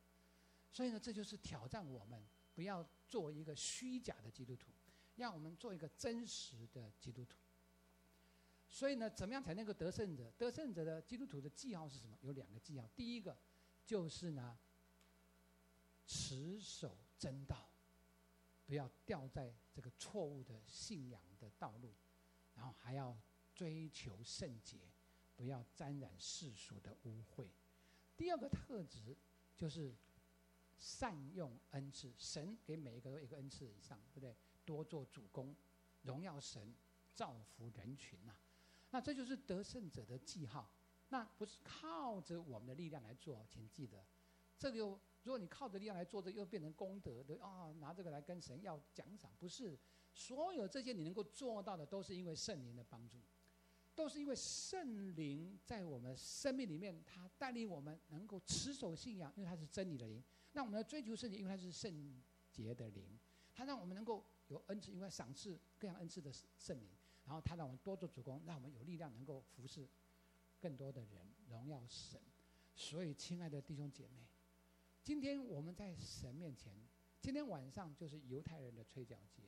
所以呢，这就是挑战我们，不要做一个虚假的基督徒。让我们做一个真实的基督徒。所以呢，怎么样才能够得胜者？得胜者的基督徒的记号是什么？有两个记号。第一个就是呢，持守真道，不要掉在这个错误的信仰的道路，然后还要追求圣洁，不要沾染世俗的污秽。第二个特质就是善用恩赐，神给每一个都一个恩赐以上，对不对？多做主工，荣耀神，造福人群呐、那这就是得胜者的记号。那不是靠着我们的力量来做，请记得，这个如果你靠着力量来做，这又变成功德的啊、拿这个来跟神要奖赏，不是。所有这些你能够做到的，都是因为圣灵的帮助，都是因为圣灵在我们生命里面，他带领我们能够持守信仰，因为他是真理的灵。那我们要追求圣洁，因为他是圣洁的灵，他让我们能够。有恩赐，因为赏赐各样恩赐的圣灵，然后他让我们多做主工，让我们有力量能够服侍更多的人，荣耀神。所以，亲爱的弟兄姐妹，今天我们在神面前，今天晚上就是犹太人的吹角节。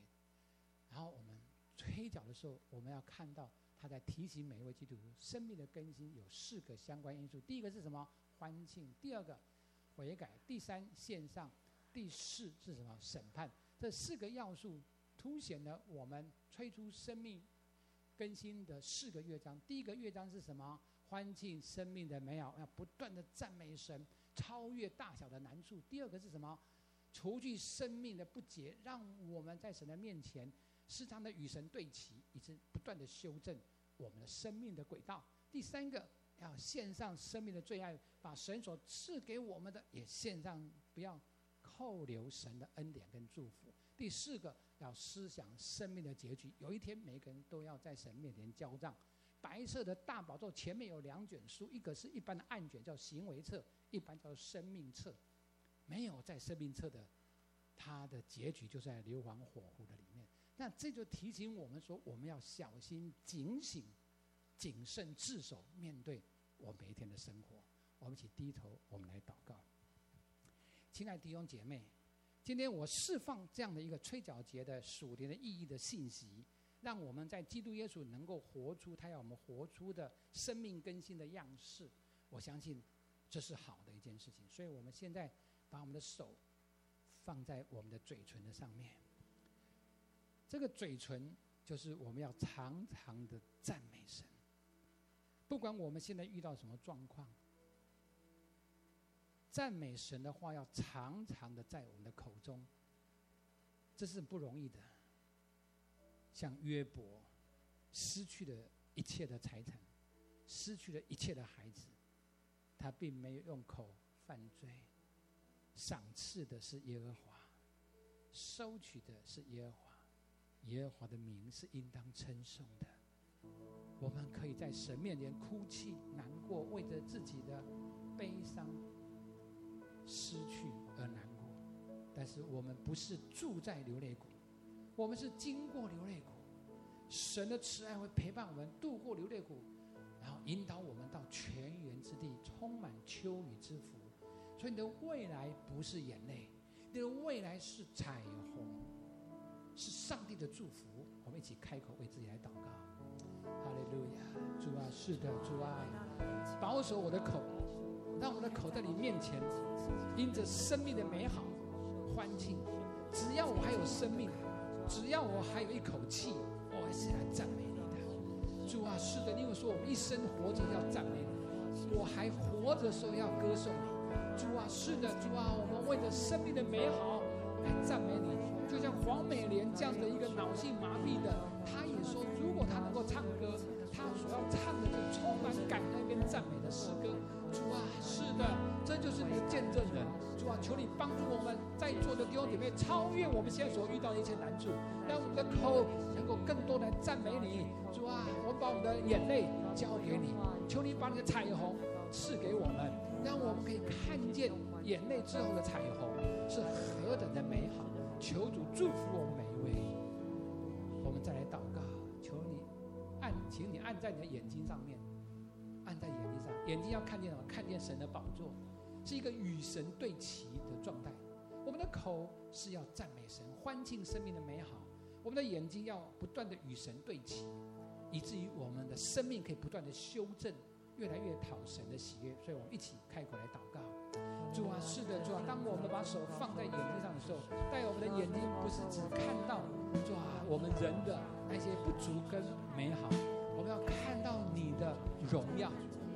然后我们吹角的时候，我们要看到他在提醒每一位基督徒，生命的更新有四个相关因素：第一个是什么？欢庆；第二个悔改；第三献上；第四是什么？审判。这四个要素凸显了我们吹出生命更新的四个乐章。第一个乐章是什么？欢庆生命的美好，要不断的赞美神，超越大小的难处。第二个是什么？除去生命的不洁，让我们在神的面前时常的与神对齐，以及不断的修正我们的生命的轨道。第三个要献上生命的最爱，把神所赐给我们的也献上，不要。扣留神的恩典跟祝福。第四个，要思想生命的结局。有一天，每个人都要在神面前交账。白色的大宝座前面有两卷书，一个是一般的案卷，叫行为册；一般叫生命册。没有在生命册的，他的结局就在硫磺火湖的里面。那这就提醒我们说，我们要小心、警醒、谨慎、自守，面对我每一天的生活。我们一起低头，我们来祷告。亲爱的弟兄姐妹，今天我释放这样的一个吹角节的属灵的意义的信息，让我们在基督耶稣能够活出他要我们活出的生命更新的样式。我相信这是好的一件事情，所以我们现在把我们的手放在我们的嘴唇的上面。这个嘴唇就是我们要常常的赞美神，不管我们现在遇到什么状况。赞美神的话要常常的在我们的口中，这是不容易的。像约伯，失去了一切的财产，失去了一切的孩子，他并没有用口犯罪。赏赐的是耶和华，收取的是耶和华，耶和华的名是应当称颂的。我们可以在神面前哭泣、难过，为着自己的悲伤。失去而难过，但是我们不是住在流泪谷，我们是经过流泪谷。神的慈爱会陪伴我们度过流泪谷，然后引导我们到泉源之地，充满秋雨之福。所以你的未来不是眼泪，你的未来是彩虹，是上帝的祝福。我们一起开口为自己来祷告。哈利路亚，主啊，是的，主啊，保守我的口，让我们的口袋里面前，因着生命的美好欢庆。只要我还有生命，只要我还有一口气，我还是来赞美你的。主啊，是的，因为说我们一生活着要赞美你，我还活着的时候要歌颂你。主啊，是的，主啊，我们为着生命的美好来赞美你。就像黄美莲这样的一个脑性麻痹的，他也说，如果他能够唱歌，他所要唱的就充满感恩跟赞美的诗歌。主啊，是的，这就是你的见证人。主啊，求你帮助我们在座的弟兄姐妹超越我们现在所遇到的一切难处，让我们的口能够更多的赞美你。主啊，我把我们的眼泪交给你，求你把你的彩虹赐给我们，让我们可以看见眼泪之后的彩虹是何等的美好。求主祝福我们每一位。我们再来祷告，请你按在你的眼睛上面。按在眼睛上，眼睛要看见什么？看见神的宝座，是一个与神对齐的状态。我们的口是要赞美神，欢庆生命的美好。我们的眼睛要不断的与神对齐，以至于我们的生命可以不断的修正，越来越讨神的喜悦。所以我们一起开口来祷告。主啊，是的，主啊，当我们把手放在眼睛上的时候，带我们的眼睛不是只看到，主啊，我们人的那些不足跟美好。我们要看到你的荣耀，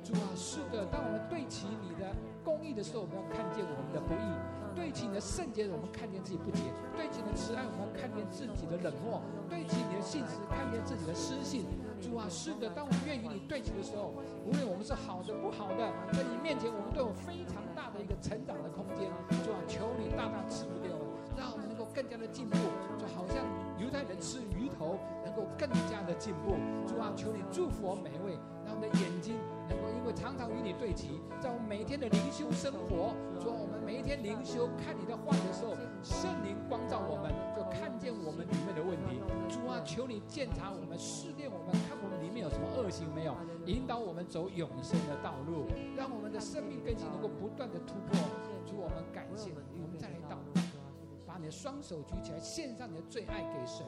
主啊，是的。当我们对齐你的公义的时候，我们要看见我们的不义；对齐你的圣洁，我们看见自己不洁；对齐你的慈爱，我们要看见自己的冷漠；对齐你的信实，看见自己的失信。主啊，是的。当我们愿与你对齐的时候，无论我们是好的不好的，在你面前，我们都有非常大的一个成长的空间。主啊，求你大大赐更加的进步，就好像犹太人吃鱼头。能够更加的进步，主啊，求你祝福我每一位，让我们的眼睛能够因为常常与你对齐，在我们每天的灵修生活，主啊，我们每一天灵修看你的话的时候，圣灵光照我们，就看见我们里面的问题。主啊，求你检查我们，试炼我们，看我们里面有什么恶行没有，引导我们走永生的道路，让我们的生命更新能够不断的突破。主，我们感谢，我们再来祷告，你的双手举起来，献上你的最爱给神。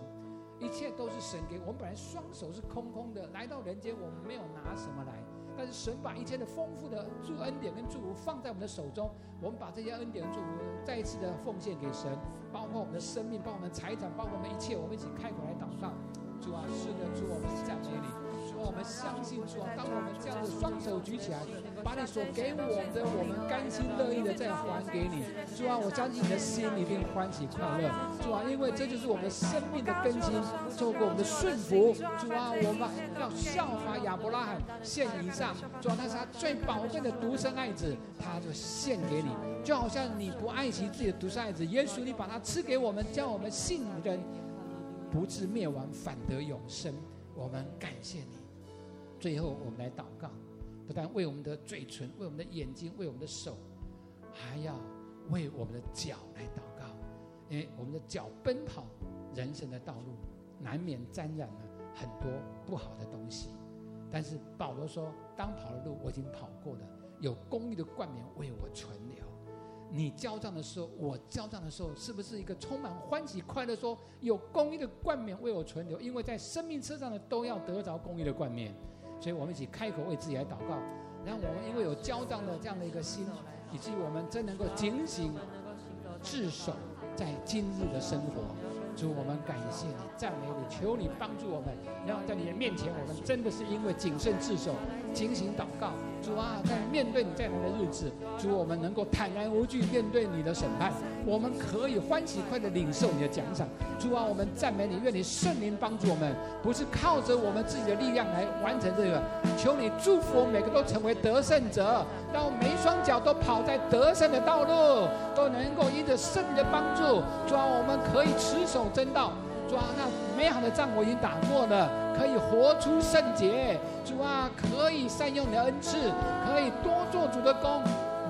一切都是神给我们，本来双手是空空的，来到人间我们没有拿什么来，但是神把一切的丰富的祝恩典跟祝福放在我们的手中，我们把这些恩典祝福再一次的奉献给神，包括我们的生命，包括我们的财产，包括我们一切，我们一起开口来祷告，主啊，是的，主，我们赞美你。我们相信说，当我们这样子双手举起来，把你所给我的，我们甘心乐意的再还给你。主啊，我相信你的心一定欢喜快乐。主啊，因为这就是我们生命的根基，透过我们的顺服。主啊，我们要效法亚伯拉罕献以上。主啊，那是他最宝贵的独生爱子，他就献给你。就好像你不爱惜自己的独生爱子，耶稣，你把他赐给我们，叫我们信人不至灭亡，反得永生。我们感谢你。最后，我们来祷告，不但为我们的嘴唇、为我们的眼睛、为我们的手，还要为我们的脚来祷告，因为我们的脚奔跑人生的道路，难免沾染了很多不好的东西。但是保罗说：“当跑的路我已经跑过了，有公义的冠冕为我存留。”你交账的时候，我交账的时候，是不是一个充满欢喜快乐？说有公义的冠冕为我存留，因为在生命车上的都要得着公义的冠冕。所以我们一起开口为自己来祷告，然后我们因为有交账的这样的一个心，以至于我们真能够警醒、自守在今日的生活。主，我们感谢你，赞美你，求你帮助我们，然后在你的面前，我们真的是因为谨慎自守、警醒祷告。主啊，在面对你再来的日子，主，我们能够坦然无惧面对你的审判，我们可以欢喜快的领受你的奖赏。主啊，我们赞美你，愿你圣灵帮助我们，不是靠着我们自己的力量来完成这个。求你祝福我们每个都成为得胜者，让我们每一双脚都跑在得胜的道路，都能够因着圣灵的帮助，主啊，我们可以持守。真道，主啊，那美好的仗我已经打过了，可以活出圣洁。主啊，可以善用你的恩赐，可以多做主的工，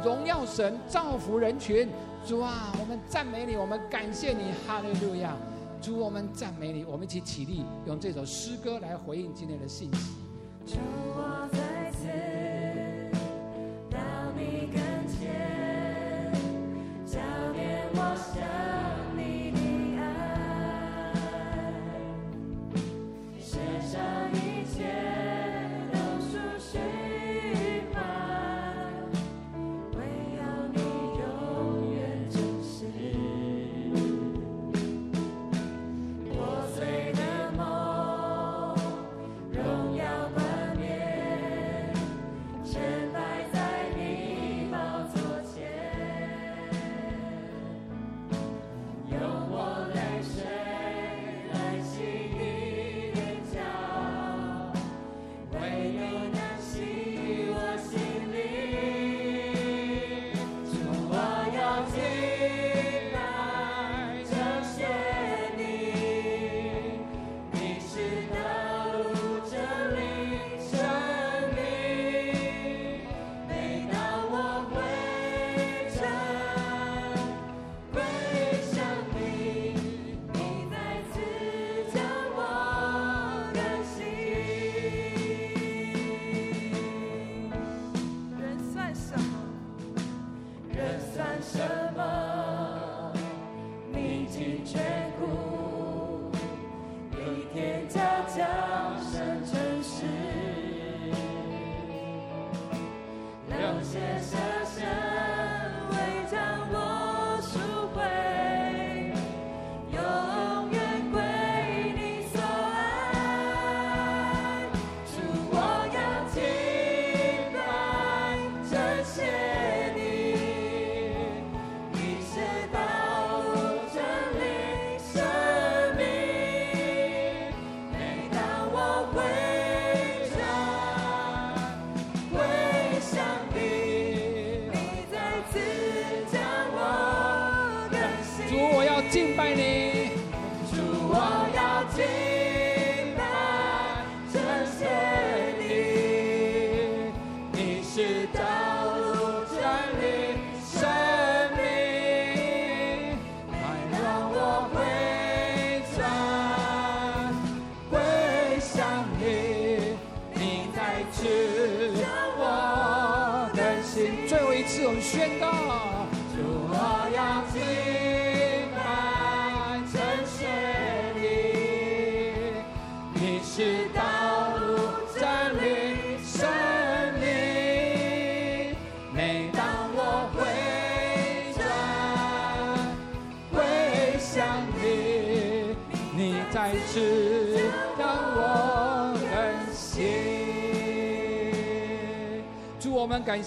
荣耀神，造福人群。主啊，我们赞美你，我们感谢你，哈利路亚。主，我们赞美你，我们一起起立，用这首诗歌来回应今天的信息。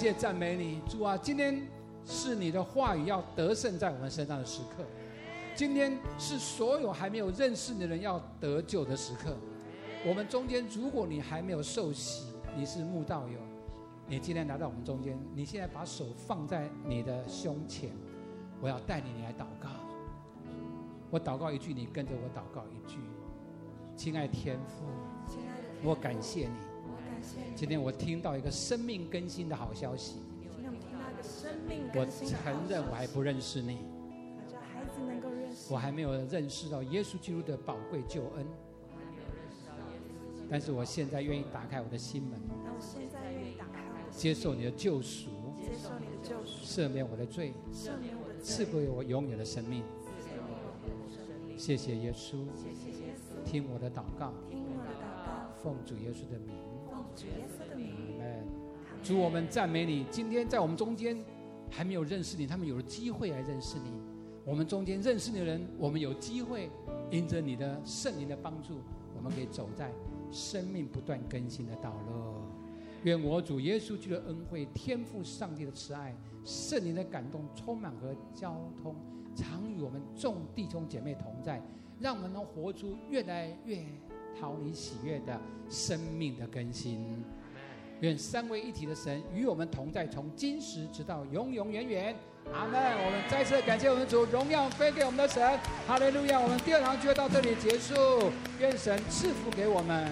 谢赞美你，主啊！今天是你的话语要得胜在我们身上的时刻，今天是所有还没有认识你的人要得救的时刻。我们中间，如果你还没有受洗，你是慕道友，你今天来到我们中间，你现在把手放在你的胸前，我要带领你来祷告。我祷告一句，你跟着我祷告一句。亲爱天父，我感谢你。今天我听到一个生命更新的好消息。我承认我还不认识你。我还没有认识到耶稣基督的宝贵救恩。但是我现在愿意打开我的心门。接受你的救赎。赦免我的罪。赐给我永远的生命。谢谢耶稣。听我的祷告。奉主耶稣的名。主耶稣的名，主，我们赞美你。今天在我们中间还没有认识你，他们有了机会来认识你。我们中间认识你的人，我们有机会因着你的圣灵的帮助，我们可以走在生命不断更新的道路。愿我主耶稣基督的恩惠、天赋上帝的慈爱、圣灵的感动、充满和交通，常与我们众弟兄姐妹同在，让我们能活出越来越。讨你喜悦的生命的更新，愿三位一体的神与我们同在，从今时直到永永远远。阿门。我们再次感谢我们主，荣耀归给我们的神。哈利路亚。我们第二堂就要到这里结束，愿神赐福给我们。